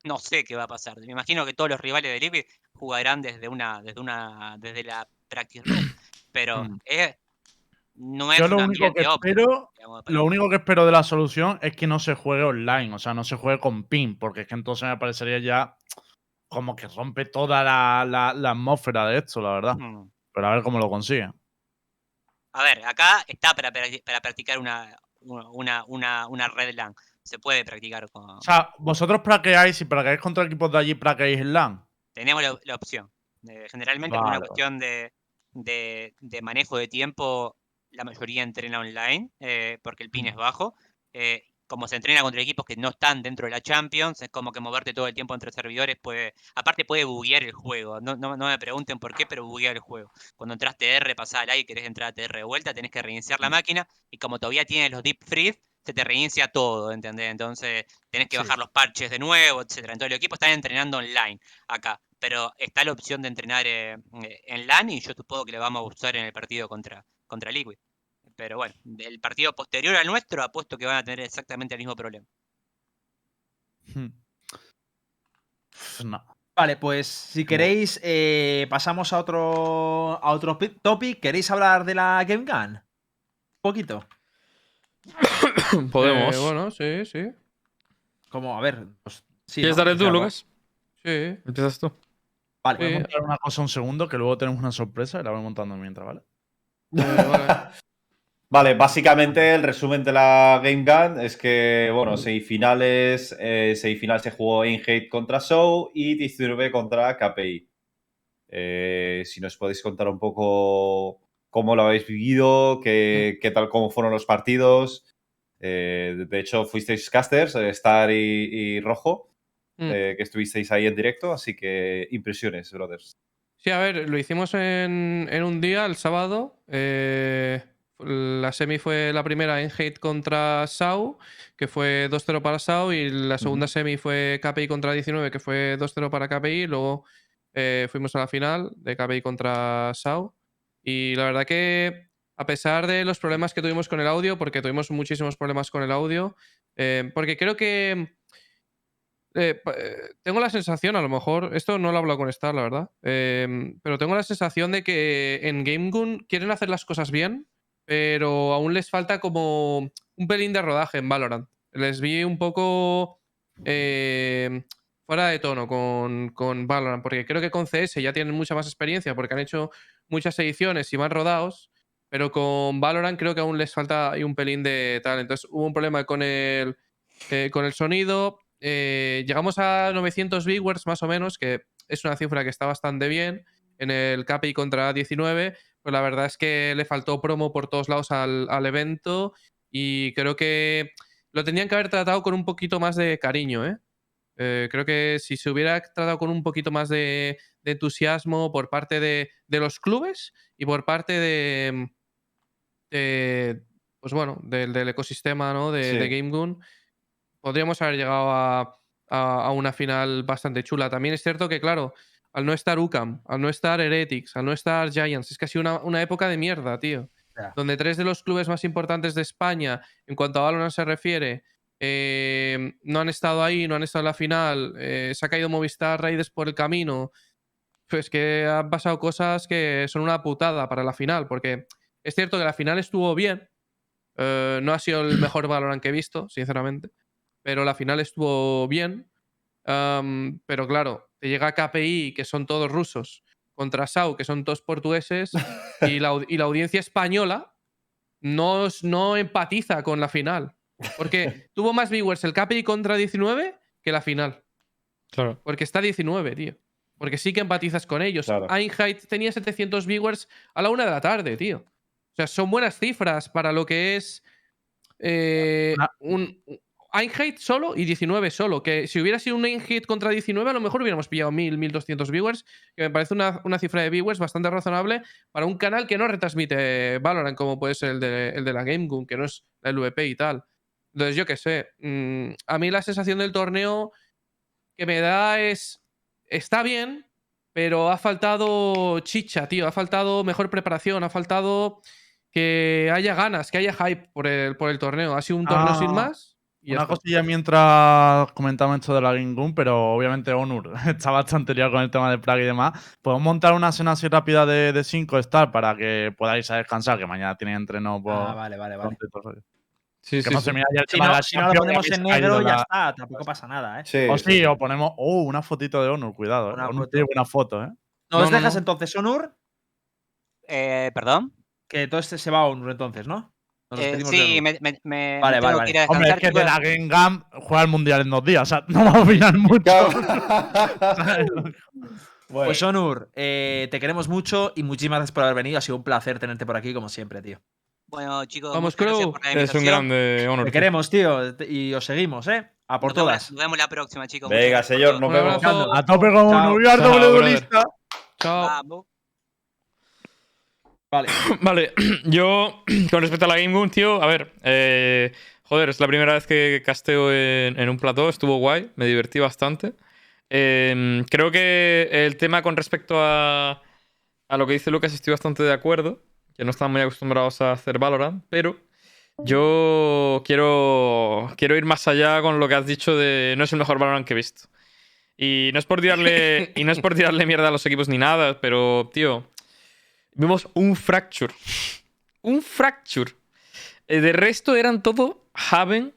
S5: no sé qué va a pasar. Me imagino que todos los rivales de Liquid jugarán desde una, desde una, desde la practice room, pero
S4: Mm.
S5: es- no es
S4: Yo lo
S5: un
S4: único que
S5: óptimo,
S4: espero,
S5: digamos,
S4: lo único que espero de la solución es que no se juegue online, o sea, no se juegue con pin, porque es que entonces me parecería ya como que rompe toda la, la- la atmósfera de esto, la verdad.
S5: Mm.
S4: Pero a ver cómo lo consigue.
S5: A ver, acá está para, para practicar una, una, una, una red LAN. Se puede practicar con.
S4: O sea, vosotros praqueáis, si praqueáis contra equipos de allí, praqueáis en LAN.
S5: Tenemos la, la opción. Eh, generalmente por una cuestión de, de- de manejo de tiempo, la mayoría entrena online, eh, porque el pin es bajo. Eh, como se entrena contra equipos que no están dentro de la Champions, es como que moverte todo el tiempo entre servidores puede. Aparte puede buguear el juego. No, no, no me pregunten por qué, pero buguea el juego. Cuando entras TR, pasás al aire y querés entrar a TR de vuelta, tenés que reiniciar la máquina. Y como todavía tienes los deep freeze, se te reinicia todo, ¿entendés? Entonces tenés que
S2: Sí.
S5: bajar los parches de nuevo, etcétera. Entonces los equipos están entrenando online acá. Pero está la opción de entrenar eh, eh, en LAN y yo supongo que le vamos a usar en el partido contra, contra Liquid. Pero bueno, del partido posterior al nuestro apuesto que van a tener exactamente el mismo problema.
S4: Hmm. No.
S2: Vale, pues si queréis, eh, pasamos a otro, a otro pi- topic. ¿Queréis hablar de la Game Gun? Un poquito.
S7: Podemos.
S1: Eh, bueno, sí, sí.
S2: Como, a ver, pues, sí,
S7: ¿Quieres
S2: ¿no?
S7: darle tú, Lucas?
S1: Sí.
S7: Empiezas tú.
S2: Vale,
S4: Voy a montar una cosa un segundo, que luego tenemos una sorpresa y la voy montando mientras, ¿vale?
S1: Eh, vale.
S3: Vale, básicamente el resumen de la Game Gun es que, bueno, semifinales, eh, semifinal se jugó en Hate contra Show y 19 contra KPI. Eh, si nos podéis contar un poco cómo lo habéis vivido, qué, qué tal, cómo fueron los partidos. Eh, de hecho, fuisteis casters, eh, Star y, y Rojo,
S1: Mm.
S3: eh, que estuvisteis ahí en directo, así que impresiones, brothers.
S1: Sí, a ver, lo hicimos en, en un día, el sábado. eh, la semi fue la primera en Hate contra Sau, que fue 2-0 para Sau, y la segunda semi fue KPI contra 19, que fue 2-0 para KPI. Luego eh, fuimos a la final de KPI contra SAO. Y la verdad que, a pesar de los problemas que tuvimos con el audio, porque tuvimos muchísimos problemas con el audio, eh, porque creo que. Eh, eh, tengo la sensación, a lo mejor, esto no lo he hablado con Star, la verdad, eh, pero tengo la sensación de que en GameGoon quieren hacer las cosas bien, pero aún les falta como un pelín de rodaje en Valorant. Les vi un poco fuera de tono con, Valorant, porque creo que con CS ya tienen mucha más experiencia porque han hecho muchas ediciones y van rodados, pero con Valorant creo que aún les falta un pelín de tal. Entonces hubo un problema con el, con el sonido. Eh, llegamos a 900 viewers más o menos, que es una cifra que está bastante bien. En el KPI contra 19, pues la verdad es que le faltó promo por todos lados al, al evento y creo que lo tendrían que haber tratado con un poquito más de cariño, ¿eh? Eh, creo que si se hubiera tratado con un poquito más de, de entusiasmo por parte de, de los clubes y por parte de, de, pues bueno, del, del ecosistema ¿no? de,
S3: Sí.
S1: Podríamos haber llegado a, a- a una final bastante chula. También es cierto que, claro, al no estar UCAM, al no estar Heretics, al no estar Giants, es casi una, una época de mierda, tío. Donde tres de los clubes más importantes de España, en cuanto a Valorant se refiere, eh, no han estado ahí, no han estado en la final, eh, se ha caído Movistar Raiders por el camino. Pues que han pasado cosas que son una putada para la final, porque es cierto que la final estuvo bien, eh, no ha sido el mejor Valorant que he visto, sinceramente, pero la final estuvo bien. pero claro, te llega KPI, que son todos rusos, contra SAU, que son todos portugueses, y la, y la audiencia española no, no empatiza con la final. Porque tuvo más viewers el KPI contra 19 que la final.
S7: Claro.
S1: Porque está 19, tío. Porque sí que empatizas con ellos.
S3: Claro.
S1: Einheit tenía 700 viewers a la una de la tarde, tío. O sea, son buenas cifras para lo que es eh, un Einheit solo y 19 solo. Que si hubiera sido un Einheit contra 19, a lo mejor hubiéramos pillado 1000, 1200 viewers. Que me parece una, una cifra de viewers bastante razonable para un canal que no retransmite Valorant, como puede ser el de, el de la GameGoon, que no es la LVP y tal. Entonces, yo qué sé. mm, a mí la sensación del torneo que me da es. Está bien, pero ha faltado chicha, tío. Ha faltado mejor preparación, ha faltado que haya ganas, que haya hype por el, por el torneo. Ha sido un torneo
S4: Ah,
S1: sin más. Y
S4: Una cosilla mientras comentamos esto de la Game Room, pero obviamente Onur está bastante liado con el tema de Prague y demás. Podemos montar una escena así rápida de 5 star para que podáis a descansar, que mañana tienen entreno por.
S2: Ah, vale, vale, vale.
S7: Sí,
S4: Que
S7: sí,
S4: hemos
S7: sí.
S4: terminado ya el
S2: Si no, si no lo ponemos en negro, ya
S4: la-
S2: está. Tampoco pasa nada, ¿eh?
S3: Sí,
S4: O
S3: sí.
S4: sí, o ponemos. Oh, una fotito de Onur, cuidado. ¿eh?
S2: Una
S4: Onur
S2: foto.
S4: tiene buena foto, ¿eh?
S2: ¿Nos
S1: No, no,
S2: dejas
S1: no.
S2: entonces, Onur?
S5: Eh, ¿Perdón?
S2: Que todo este se va a Onur entonces, ¿no? Nos
S5: Eh, sí, me, me, me-
S2: Vale,
S5: tengo
S2: vale,
S5: que ir a
S4: Hombre, es que de la Game Gam juega el mundial en dos días. O sea, no va a opinar mucho.
S3: Bueno,
S2: Pues Onur, eh, te queremos mucho y muchísimas gracias por haber venido. Ha sido un placer tenerte por aquí, como siempre, tío.
S5: Bueno, chicos,
S1: Vamos,
S5: la
S7: Es un grande honor.
S2: Te queremos, tío, y os seguimos, ¿eh? A por
S5: Nos
S2: todas.
S5: Nos vemos la próxima, chicos.
S3: Venga, señor, nos
S1: Un
S3: vemos.
S4: A tope con
S2: Chao.
S4: Onur, Gardo,
S7: Chao,
S4: voleibolista.
S1: Chao.
S5: Vamos.
S2: Vale.
S7: Vale, yo con respecto a la Game Boom, tío, a ver, eh, joder, es la primera vez que casteo en, en un plató, estuvo guay, me divertí bastante. Eh, creo que el tema con respecto a, a lo que dice Lucas estoy bastante de acuerdo, que no están muy acostumbrados a hacer Valorant, pero yo quiero, quiero ir más allá con lo que has dicho de no es el mejor Valorant que he visto. Y no es por tirarle, y no es por tirarle mierda a los equipos ni nada, pero, tío, vimos un Fracture. Un Fracture. Eh, de resto eran todo Haven.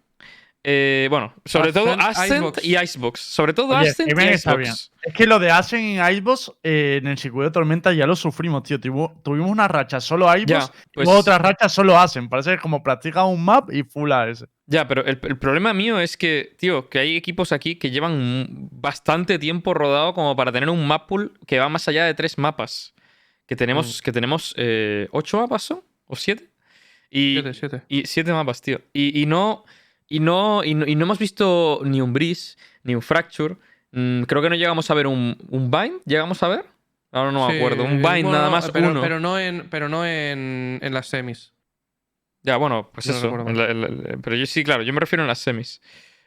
S7: eh, bueno, sobre todo
S1: Ascent, Icebox.
S7: y Icebox. Sobre todo
S4: Oye,
S7: Ascent y Icebox.
S4: Es que lo de Ascent en Icebox eh, en el circuito de tormenta ya lo sufrimos, tío. Tuvo- tuvimos una racha solo
S7: Ya,
S4: Icebox y
S7: pues-
S4: luego otra racha solo Ascent. Parece que como practica un map y full AS.
S7: Ya, pero el, el problema mío es que, tío, que hay equipos aquí que llevan bastante tiempo rodado como para tener un map pool que va más allá de tres mapas. Que tenemos, que tenemos eh, ocho mapas, ¿son? ¿O siete? Y,
S1: Siete, siete.
S7: y siete mapas, tío. Y, y no, y, no, y, no, y no hemos visto ni un Breeze, ni un Fracture. Mm, creo que no llegamos a ver un, un Bind. ¿Llegamos a ver? Ahora no me
S1: Sí,
S7: acuerdo. Un Bind
S1: bueno,
S7: nada más,
S1: pero,
S7: uno.
S1: Pero no, en, pero no en, en las semis.
S7: Ya, bueno, pues
S1: No
S7: eso. pero yo sí, claro, yo me refiero en las semis.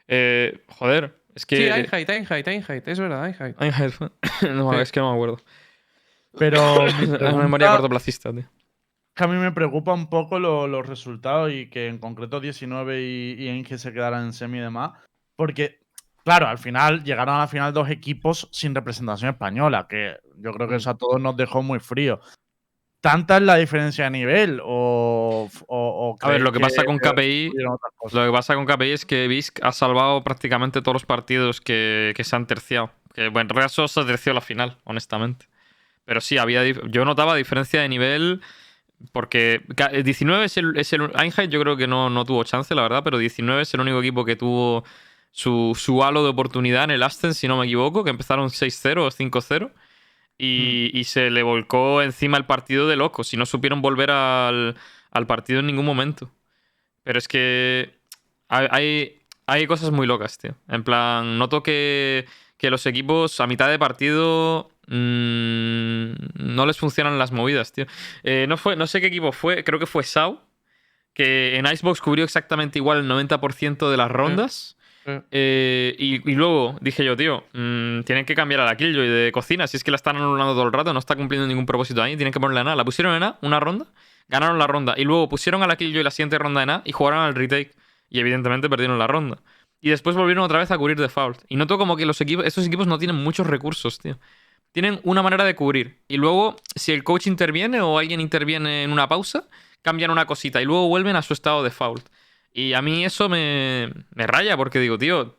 S7: Eh, joder, Es que.
S1: Sí, Einheit, Einheit, Einheit. Es verdad, Einheit.
S7: Einheit. no,
S1: Sí.
S7: es que no me acuerdo.
S4: Pero
S7: Es una memoria cortoplacista, tío.
S4: es que a mí me preocupa un poco lo- los resultados y que en concreto 19 y, y Inge se quedaran en semi y demás. Porque, claro, al final llegaron a la final dos equipos sin representación española, que yo creo que eso a todos nos dejó muy frío. ¿Tanta es la diferencia de nivel? ¿O, o, o
S7: A ver, lo que pasa con KPI? Lo que pasa con KPI es que Visk ha salvado prácticamente todos los partidos que, que se han terciado. Que bueno, Real solo se terció la final, honestamente. Pero sí, había yo notaba diferencia de nivel porque ca- el 19 es el, es el Einheit yo creo que no, no tuvo chance, la verdad, pero 19 es el único equipo que tuvo su, su halo de oportunidad en el Aston, si no me equivoco, que empezaron 6-0 o 5-0 y, y se le volcó encima el partido de loco. Si no supieron volver al, al partido en ningún momento. Pero es que hay, hay, hay cosas muy locas, tío. En plan, noto que, que los equipos a mitad de partido mm, no les funcionan las movidas, tío. Eh, no, fue, no sé qué equipo fue, creo que fue Sau, que en Icebox cubrió exactamente igual el 90% de las rondas.
S1: Sí.
S7: Eh, y, y luego dije yo, tío, mm, tienen que cambiar a la Killjoy de cocina. Si es que la están anulando todo el rato, no está cumpliendo ningún propósito ahí. Tienen que ponerle a nada. La pusieron en A, una ronda, ganaron la ronda. Y luego pusieron a la Killjoy la siguiente ronda en A y jugaron al retake. Y evidentemente perdieron la ronda. Y después volvieron otra vez a cubrir default. Y noto como que los equipos, estos equipos no tienen muchos recursos, tío. Tienen una manera de cubrir. Y luego, si el coach interviene o alguien interviene en una pausa, cambian una cosita y luego vuelven a su estado default. Y a mí eso me, me raya porque digo, tío,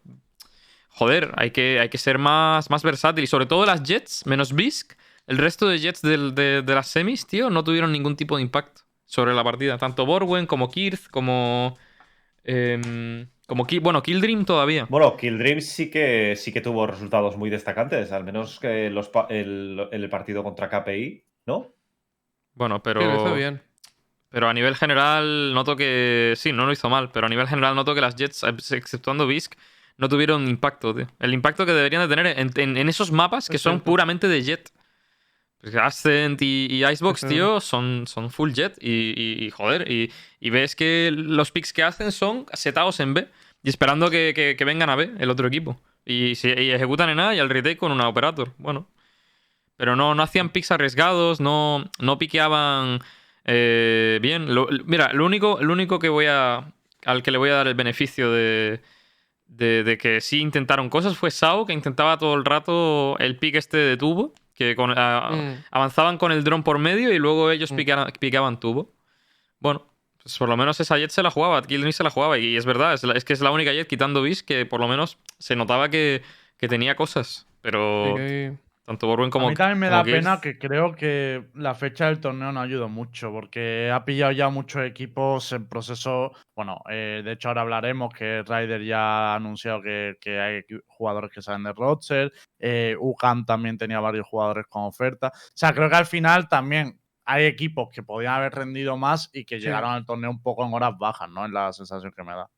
S7: joder, hay que, hay que ser más, más versátil. Y sobre todo las Jets, menos Bisk, el resto de Jets de, de las semis, tío, no tuvieron ningún tipo de impacto sobre la partida. Tanto Borwen como Kirth, como... em, como Ki- bueno, Kildream todavía.
S3: Bueno, Kill Dream sí que, sí que tuvo resultados muy destacantes, al menos que los, pa- el, el partido contra KPI, ¿no?
S7: Bueno, pero...
S1: Sí, bien.
S7: Pero a nivel general noto que... Sí, no lo hizo mal, pero a nivel general noto que las Jets, ex- exceptuando Bisk, no tuvieron impacto, tío. El impacto que deberían de tener en, en- en esos mapas que son puramente de Jet. Ascent y, y Icebox, tío, son, son full Jet. Y, y- y, joder, y, ves que los picks que hacen son setados en B. Y esperando que, que- que vengan a B el otro equipo. Y, ejecutan en A y al retake con una Operator. Bueno. Pero no, no hacían picks arriesgados, no, no piqueaban eh, bien. Lo- mira, lo único, lo único que voy a. al que le voy a dar el beneficio de, de, de que sí intentaron cosas fue Sao, que intentaba todo el rato el pick este de tubo. Que con- a-
S1: Mm.
S7: avanzaban con el dron por medio y luego ellos
S1: Mm.
S7: piqueaban tubo. Bueno, pues por lo menos esa jet se la jugaba, Kildrin se la jugaba. Y es verdad, es, la- es que es la única jet quitando Bis que por lo menos se notaba que, que tenía cosas. Pero
S1: Sí, que-
S7: tanto Borwen como.
S4: a mí también me da pena que creo que la fecha del torneo no ayudó mucho, porque ha pillado ya muchos equipos en proceso. Bueno, eh, de hecho, ahora hablaremos que Ryder ya ha anunciado que, que hay jugadores que salen de Roger. Eh, UCAM también tenía varios jugadores con oferta. O sea, creo que al final también hay equipos que podían haber rendido más y que
S1: Sí.
S4: llegaron al torneo un poco en horas bajas, ¿no? Es la sensación que me da.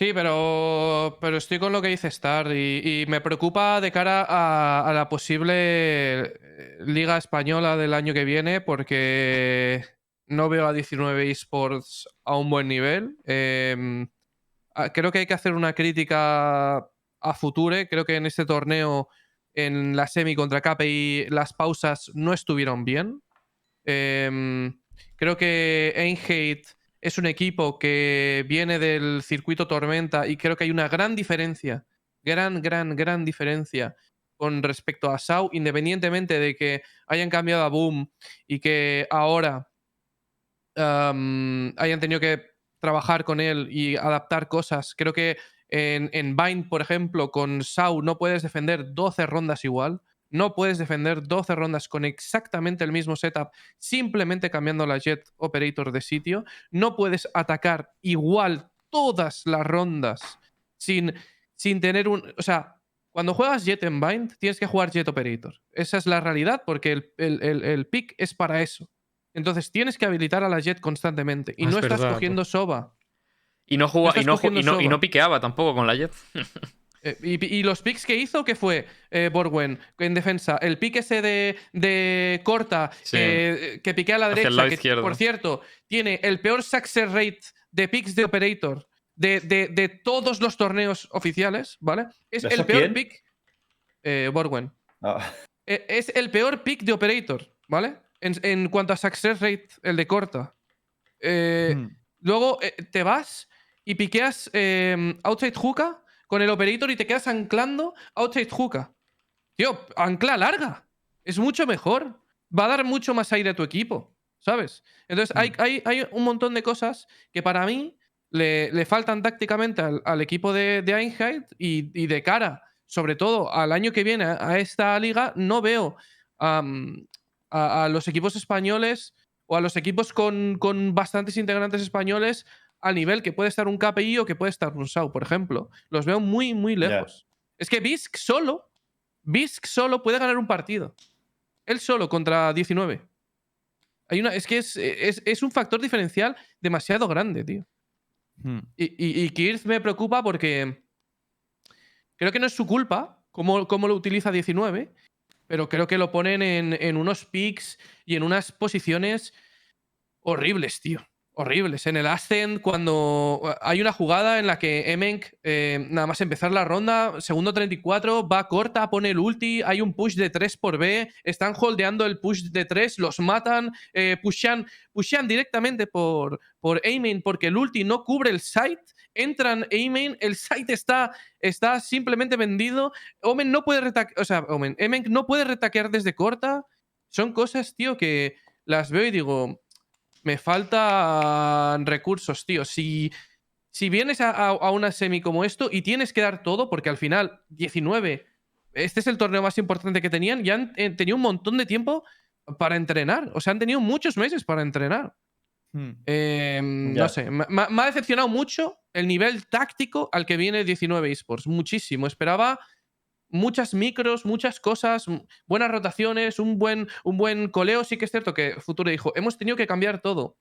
S1: Sí, pero, pero estoy con lo que dice Star y, me preocupa de cara a, la posible eh, Liga Española del año que viene porque no veo a 19 esports a un buen nivel. Em, ah, creo que hay que hacer una crítica a Future. Creo que en este torneo, en la semi contra KPI, las pausas no estuvieron bien. Em, creo que Einheit es un equipo que viene del circuito Tormenta y creo que hay una gran diferencia, gran, gran, gran diferencia con respecto a Sau, independientemente de que hayan cambiado a Boom y que ahora hayan tenido que trabajar con él y adaptar cosas. Creo que en, en Bind, por ejemplo, con Sau no puedes defender 12 rondas igual. No puedes defender 12 rondas con exactamente el mismo setup, simplemente cambiando la Jet Operator de sitio. No puedes atacar igual todas las rondas sin, sin tener un. O sea, cuando juegas Jet en Bind, tienes que jugar Jet Operator. Esa es la realidad, porque el, el- el- el pick es para eso. Entonces tienes que habilitar a la Jet constantemente. Y
S7: Ah,
S1: no
S7: es
S1: estás
S7: verdad,
S1: cogiendo Soba.
S7: Y no, jugaba, y, no, y, no, y no piqueaba tampoco con la jet.
S1: Eh, y, y los picks que hizo, ¿qué fue eh, Borwen en defensa? El pick ese de, de corta
S7: Sí.
S1: que, que piquea a la derecha, que por cierto, tiene el peor success rate de picks de operator de, de- de todos los torneos oficiales, ¿vale? Es
S3: ¿Eso
S1: el peor
S3: quién?
S1: pick. Eh, Borwen.
S3: Ah,
S1: Eh, Es el peor pick de Operator, ¿vale? En, en cuanto a success rate, el de corta. Eh,
S4: Hmm.
S1: Luego eh, te vas y piqueas eh, outside hookah con el operator y te quedas anclando outside hookah. Tío, ancla larga. Es mucho mejor. Va a dar mucho más aire a tu equipo, ¿sabes? Entonces hay, hay, hay un montón de cosas que para mí le, le faltan tácticamente al, equipo de, Einheit y, y de cara, sobre todo al año que viene, a esta liga, no veo a, a los equipos españoles o a los equipos con, con bastantes integrantes españoles al nivel que puede estar un KPI o que puede estar un SAU, por ejemplo. Los veo muy, muy lejos. Es que Bisk solo, Bisk solo puede ganar un partido. Él solo contra 19. Hay una, es que es, es, es un factor diferencial demasiado grande, tío.
S4: Hmm.
S1: Y, y, y Kirth me preocupa porque creo que no es su culpa cómo, cómo lo utiliza 19, pero creo que lo ponen en, en unos picks y en unas posiciones horribles, tío. Horribles. En el Ascent, cuando uh, hay una jugada en la que Emenk, eh, nada más empezar la ronda, segundo 34, va corta, pone el ulti, hay un push de 3 por B, están holdeando el push de 3, los matan, eh, pushan, pushan directamente por, por A-Main porque el ulti no cubre el site, entran A-Main, el site está, está simplemente vendido, Omen no puede retaquear, o sea, Omen, Emenk no puede retaquear desde corta. Son cosas, tío, que las veo y digo, me faltan recursos, tío. Si, si vienes a, a- a una semi como esto y tienes que dar todo, porque al final, 19, este es el torneo más importante que tenían y han eh, tenido un montón de tiempo para entrenar. O sea, han tenido muchos meses para entrenar.
S4: Hmm.
S1: Eh,
S3: Ya.
S1: No sé, me, me- me ha decepcionado mucho el nivel táctico al que viene 19 esports. Muchísimo. Esperaba muchas micros, muchas cosas, buenas rotaciones, un buen, un buen coleo. Sí que es cierto que Futuro dijo, hemos tenido que cambiar todo.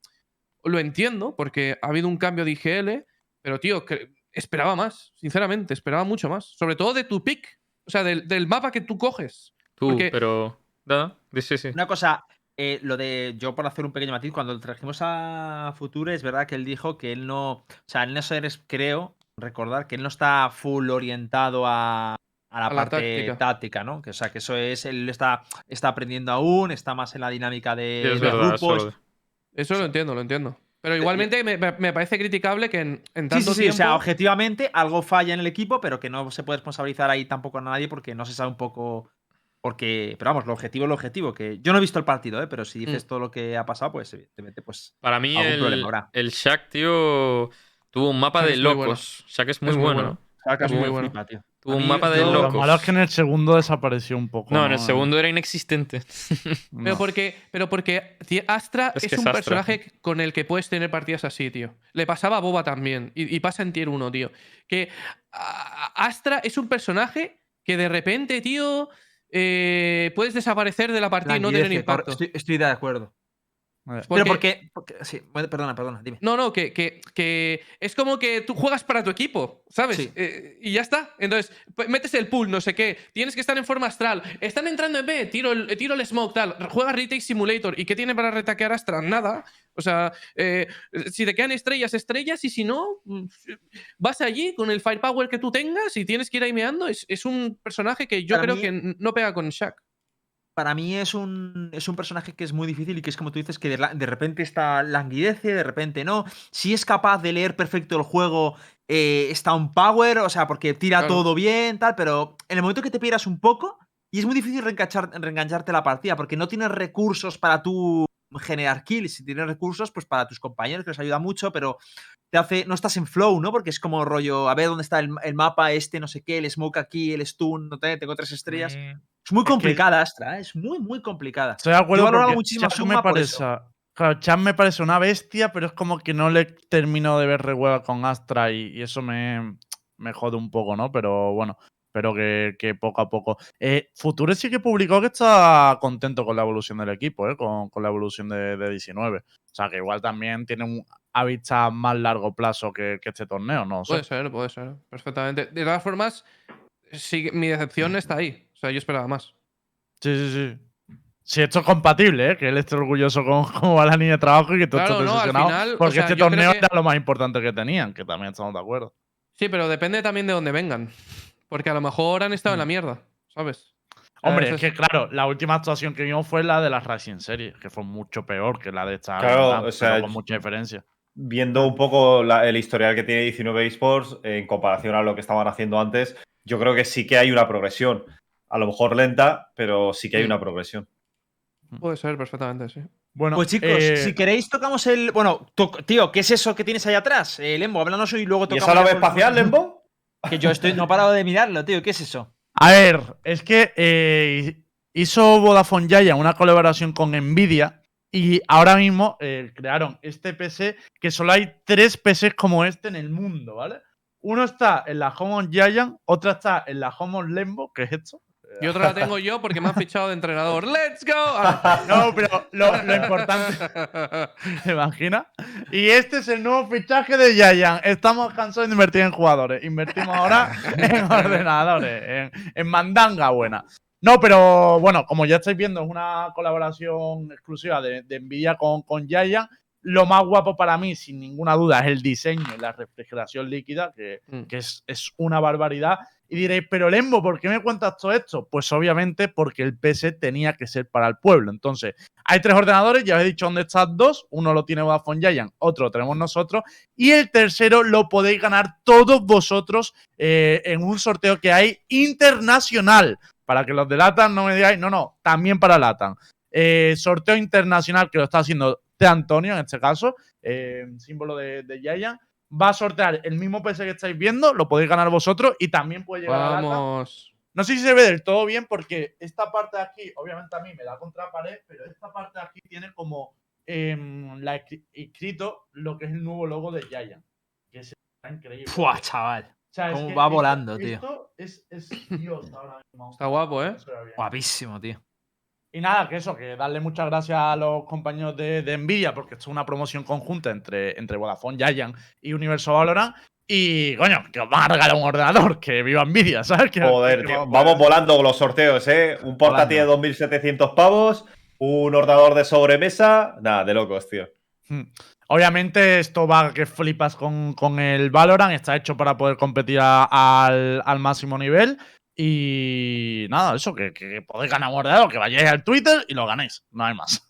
S1: Lo entiendo, porque ha habido un cambio de IGL, pero tío, que esperaba más, sinceramente, esperaba mucho más. Sobre todo de tu pick, o sea, del, del mapa que tú coges.
S7: Tú,
S1: Porque-
S7: pero. Nada, sí, sí.
S2: Una cosa, eh, lo de yo por hacer un pequeño matiz, cuando trajimos a Future, es verdad que él dijo que él no, o sea, él no eres, creo, recordar que él no está full orientado a, a la
S1: A
S2: parte
S1: táctica.
S2: táctica, ¿no? Que, o sea, que eso es, él está, está aprendiendo aún, está más en la dinámica de,
S7: Sí, es
S2: de
S7: verdad.
S2: grupos.
S7: eso-
S1: Eso lo entiendo, lo entiendo. Pero igualmente me, me- parece criticable que en, tanto
S2: sí, sí,
S1: tiempo...
S2: o sea, objetivamente algo falla en el equipo, pero que no se puede responsabilizar ahí tampoco a nadie porque no se sabe un poco. Porque, pero vamos, lo objetivo es lo objetivo. Que yo no he visto el partido, ¿eh? pero si dices
S1: Mm.
S2: todo lo que ha pasado, pues evidentemente, pues.
S7: Para mí,
S2: Algún
S7: el,
S2: problema habrá.
S7: el Shaq, tío, tuvo un mapa
S1: Shaq
S7: de
S1: muy bueno.
S7: locos. Shaq es muy
S1: Es muy
S7: bueno.
S1: Bueno.
S2: Saca
S1: Es muy bueno.
S2: flipa, tío.
S7: Tuvo un mapa de
S2: yo-
S4: Lo
S7: locos.
S4: malo es que en el segundo desapareció un poco.
S7: No, en el segundo era inexistente.
S1: Pero porque, pero porque Astra
S7: Es
S1: es,
S7: que es
S1: un
S7: Astra.
S1: personaje con el que puedes tener partidas así, tío. Le pasaba a Boba también. Y, y pasa en tier 1, tío. Que a- Astra es un personaje que de repente, tío, eh, puedes desaparecer de la partida y no tener impacto.
S2: Estoy, estoy de acuerdo.
S1: Porque-
S2: Pero porque, porque- Sí, perdona, perdona, dime.
S1: No, no, que, que, que es como que tú juegas para tu equipo, ¿sabes?
S2: Sí.
S1: Eh, y ya está. Entonces, pues, metes el pool, no sé qué. Tienes que estar en forma astral. Están entrando en B, tiro el, tiro el smoke, tal. Juega Retake Simulator. ¿Y qué tiene para retaquear Astra? Nada. O sea, eh, si te quedan estrellas, estrellas. Y si no, mm, vas allí con el firepower que tú tengas y tienes que ir aimeando. Es, es un personaje que yo
S2: Para
S1: creo
S2: mí-
S1: que no pega con Shaq.
S2: Para mí es un, es un personaje que es muy difícil y que es como tú dices, que de, la- de repente está languidece, de repente no. Si es capaz de leer perfecto el juego, eh, está un power, o sea, porque tira
S1: Claro.
S2: todo bien, tal, pero en el momento que te pierdas un poco, y es muy difícil reenganchar- reengancharte la partida, porque no tienes recursos para tú generar kills. Si tienes recursos, pues para tus compañeros, que les ayuda mucho, pero te hace. No estás en flow, ¿no? Porque es como rollo, a ver dónde está el, el mapa, este, no sé qué, el smoke aquí, el stun, no te- tengo tres estrellas. Es muy
S4: que-
S2: complicada, Astra, ¿eh? es muy, muy complicada.
S4: Estoy de acuerdo
S2: Yo valorado muchísimo Suma
S4: me parece, claro, me parece una bestia, pero es como que no le termino de ver rehueva con Astra y, y eso me, me jode un poco, ¿no? Pero bueno, espero que, que poco a poco. Eh, Future sí que publicó que está contento con la evolución del equipo, ¿eh? Con, con la evolución de, de 19. O sea, que igual también tiene un a vista más largo plazo que, que este torneo, ¿no?
S1: Puede ser, puede ser. Perfectamente. De todas formas, sí, mi decepción está ahí. O sea, yo esperaba más.
S4: Sí, sí, sí. Si esto es compatible, ¿eh? que él esté orgulloso con cómo va la línea de trabajo y que todo
S1: Claro,
S4: esté
S1: no, o
S4: porque
S1: sea,
S4: este torneo
S1: que-
S4: era lo más importante que tenían, que también estamos de acuerdo.
S1: Sí, pero depende también de dónde vengan. Porque a lo mejor han estado en la mierda, ¿sabes?
S4: Hombre, es que claro, la última actuación que vimos fue la de la Racing Series, que fue mucho peor que la de esta.
S3: Claro, o sea,
S4: con mucha diferencia.
S3: Viendo un poco la- el historial que tiene 19 Esports en comparación a lo que estaban haciendo antes, yo creo que sí que hay una progresión. A lo mejor lenta, pero sí que hay
S1: Mm.
S3: una progresión.
S1: Puede ser perfectamente, sí.
S4: Bueno,
S2: Pues chicos,
S4: eh,
S2: si queréis tocamos el... Bueno, to- tío, ¿qué es eso que tienes ahí atrás? Eh, Lembo, háblanos y luego
S3: ¿Y
S2: tocamos...
S3: esa nave espacial, Lembo?
S2: Que yo estoy, no he parado de mirarlo, tío. ¿Qué es eso?
S4: A ver, es que eh, hizo Vodafone Yaya una colaboración con Nvidia y ahora mismo eh, crearon este PC que solo hay tres PCs como este en el mundo, ¿vale? Uno está en la Home on Giant, otra está en la Home on Lembo, que es esto.
S1: Y otra la tengo yo porque me han fichado de entrenador. ¡Let's go! Ah.
S4: No, pero lo, lo importante, ¿te imaginas? Y este es el nuevo fichaje de Giant. Estamos cansados de invertir en jugadores. Invertimos ahora en ordenadores, en, en mandanga buena. No, pero bueno, como ya estáis viendo, es una colaboración exclusiva de, de Nvidia con, con Giant. Lo más guapo para mí, sin ninguna duda, es el diseño y la refrigeración líquida, que,
S1: Mm.
S4: que es, es una barbaridad. Y diréis, pero Lembo, ¿por qué me cuentas todo esto? Pues obviamente porque el PC tenía que ser para el pueblo. Entonces, hay tres ordenadores, ya os he dicho dónde están dos. Uno lo tiene Vodafone Giant, otro lo tenemos nosotros. Y el tercero lo podéis ganar todos vosotros eh, en un sorteo que hay internacional. Para que los de Latam no me digáis, no, no, también para Latam. Eh, sorteo internacional que lo está haciendo T. Antonio, en este caso, eh, símbolo de, de Giant. Va a sortear el mismo PC que estáis viendo, lo podéis ganar vosotros y también puede llegar a.
S1: Vamos.
S4: No sé si se ve del todo bien porque esta parte de aquí, obviamente a mí me da contra pared, pero esta parte de aquí tiene como em, la escri- escrito lo que es el nuevo logo de Giant. Que es increíble.
S2: Fua, chaval.
S4: O sea, es
S2: cómo
S4: que
S2: va
S4: esto-
S2: volando, tío.
S4: Esto es, es Dios ahora mismo.
S1: Está guapo, ¿eh?
S2: Guapísimo, tío.
S4: Y nada, que eso, que darle muchas gracias a los compañeros de, de Nvidia, porque esto es una promoción conjunta entre, entre Vodafone Giant y Universo Valorant. Y, coño, que os van a regalar un ordenador, que viva Nvidia, ¿sabes? Que-
S3: Joder,
S4: que vamos-
S3: Vamos volando con los sorteos, ¿eh? Un portátil de 2.700 pavos, un ordenador de sobremesa. Nada, de locos, tío.
S4: Hmm. Obviamente esto va que flipas con, con el Valorant, está hecho para poder competir a- al, al máximo nivel. Y nada, eso, que, podéis ganar un que vayáis al Twitter y lo ganéis, no hay más.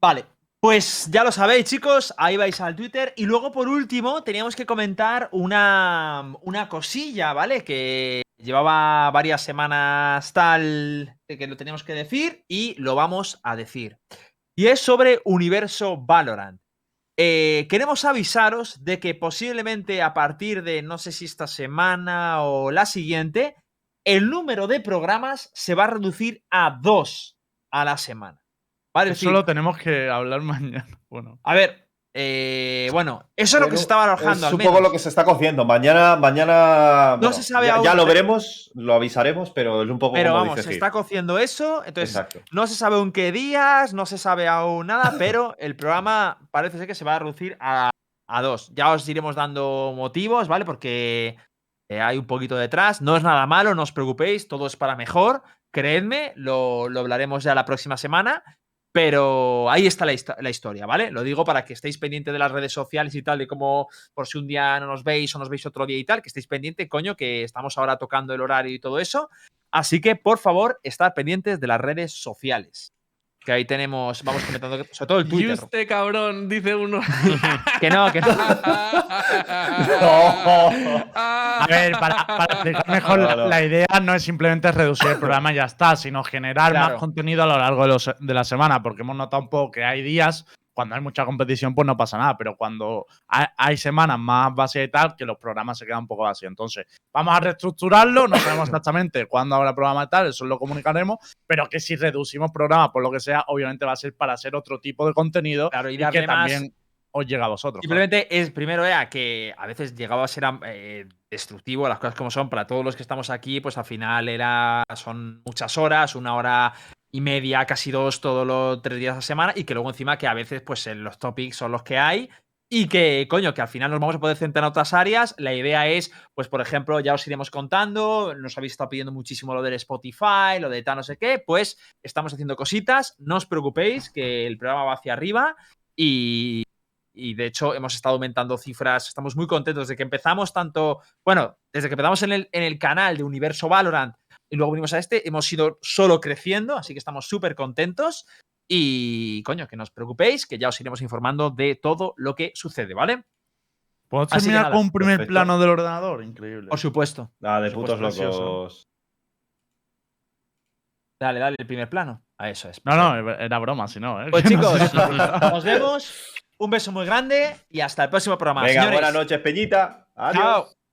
S2: Vale, pues ya lo sabéis, chicos. Ahí vais al Twitter. Y luego, por último, teníamos que comentar una, una cosilla, ¿vale? Que llevaba varias semanas tal que lo teníamos que decir y lo vamos a decir. Y es sobre Universo Valorant. Eh, queremos avisaros de que posiblemente a partir de, no sé si esta semana o la siguiente, el número de programas se va a reducir a dos a la semana.
S4: Eso
S2: decir,
S4: lo tenemos que hablar mañana. Bueno,
S2: a ver, eh, bueno, eso es lo que se estaba arrojando.
S3: Es
S2: al
S3: un poco lo que se está cociendo. Mañana, mañana.
S2: No
S3: bueno,
S2: se sabe
S3: ya,
S2: aún,
S3: ya lo veremos, lo avisaremos, pero es un poco
S2: Pero
S3: como
S2: vamos,
S3: dice
S2: se
S3: Gil.
S2: está cociendo eso. Entonces,
S3: Exacto.
S2: no se sabe aún qué días, no se sabe aún nada, pero el programa parece ser que se va a reducir a, a dos. Ya os iremos dando motivos, ¿vale? Porque eh, hay un poquito detrás. No es nada malo, no os preocupéis, todo es para mejor. Creedme, lo, lo hablaremos ya la próxima semana. Pero ahí está la, histo- la historia, ¿vale? Lo digo para que estéis pendientes de las redes sociales y tal, de cómo por si un día no nos veis o nos veis otro día y tal, que estéis pendientes, coño, que estamos ahora tocando el horario y todo eso. Así que, por favor, estar pendientes de las redes sociales. Que ahí tenemos, vamos comentando, que- sobre todo el
S1: Y
S2: Twitter.
S1: usted, cabrón, dice uno.
S2: Que no, que no.
S4: a ver, para, para explicar mejor,
S3: No,
S4: la,
S3: no.
S4: la idea no es simplemente reducir el programa y ya está, sino generar
S2: Claro.
S4: más contenido a lo largo de, los- de la semana, porque hemos notado un poco que hay días, cuando hay mucha competición, pues no pasa nada, pero cuando hay, hay semanas más vacías y tal, que los programas se quedan un poco vacíos. Entonces, vamos a reestructurarlo, no sabemos exactamente cuándo habrá programa y tal, eso lo comunicaremos, pero que si reducimos programas por lo que sea, obviamente va a ser para hacer otro tipo de contenido
S2: Claro, y
S4: y que
S2: más-
S4: también os llega a vosotros. claro.
S2: Simplemente es, primero era que a veces llegaba a ser eh, destructivo, las cosas como son, para todos los que estamos aquí, pues al final era, son muchas horas, una hora y media, casi dos, todos los tres días a la semana, y que luego encima que a veces pues en los topics son los que hay, Y que, coño, que al final nos vamos a poder centrar en otras áreas. La idea es, pues, por ejemplo, ya os iremos contando. Nos habéis estado pidiendo muchísimo lo del Spotify, lo de tal, no sé qué. Pues estamos haciendo cositas. No os preocupéis, que el programa va hacia arriba. Y, y de hecho, hemos estado aumentando cifras. Estamos muy contentos de que empezamos tanto. Bueno, desde que empezamos en el, en el canal de Universo Valorant y luego venimos a este, hemos ido solo creciendo. Así que estamos súper contentos. Y, coño, que no os preocupéis, que ya os iremos informando de todo lo que sucede, ¿vale?
S4: ¿Puedo terminar
S2: nada,
S4: con un primer
S3: perfecto.
S4: plano del ordenador? Increíble.
S2: Por supuesto.
S3: Nada, de putos
S4: precioso.
S3: locos.
S2: Dale, dale, el primer plano. A eso es.
S4: No, no, era broma, si no, ¿eh?
S2: Pues chicos, nos vemos. Un beso muy grande y hasta el próximo programa.
S3: Venga,
S2: Señores,
S3: buenas noches, Peñita. Adiós.
S2: Chao.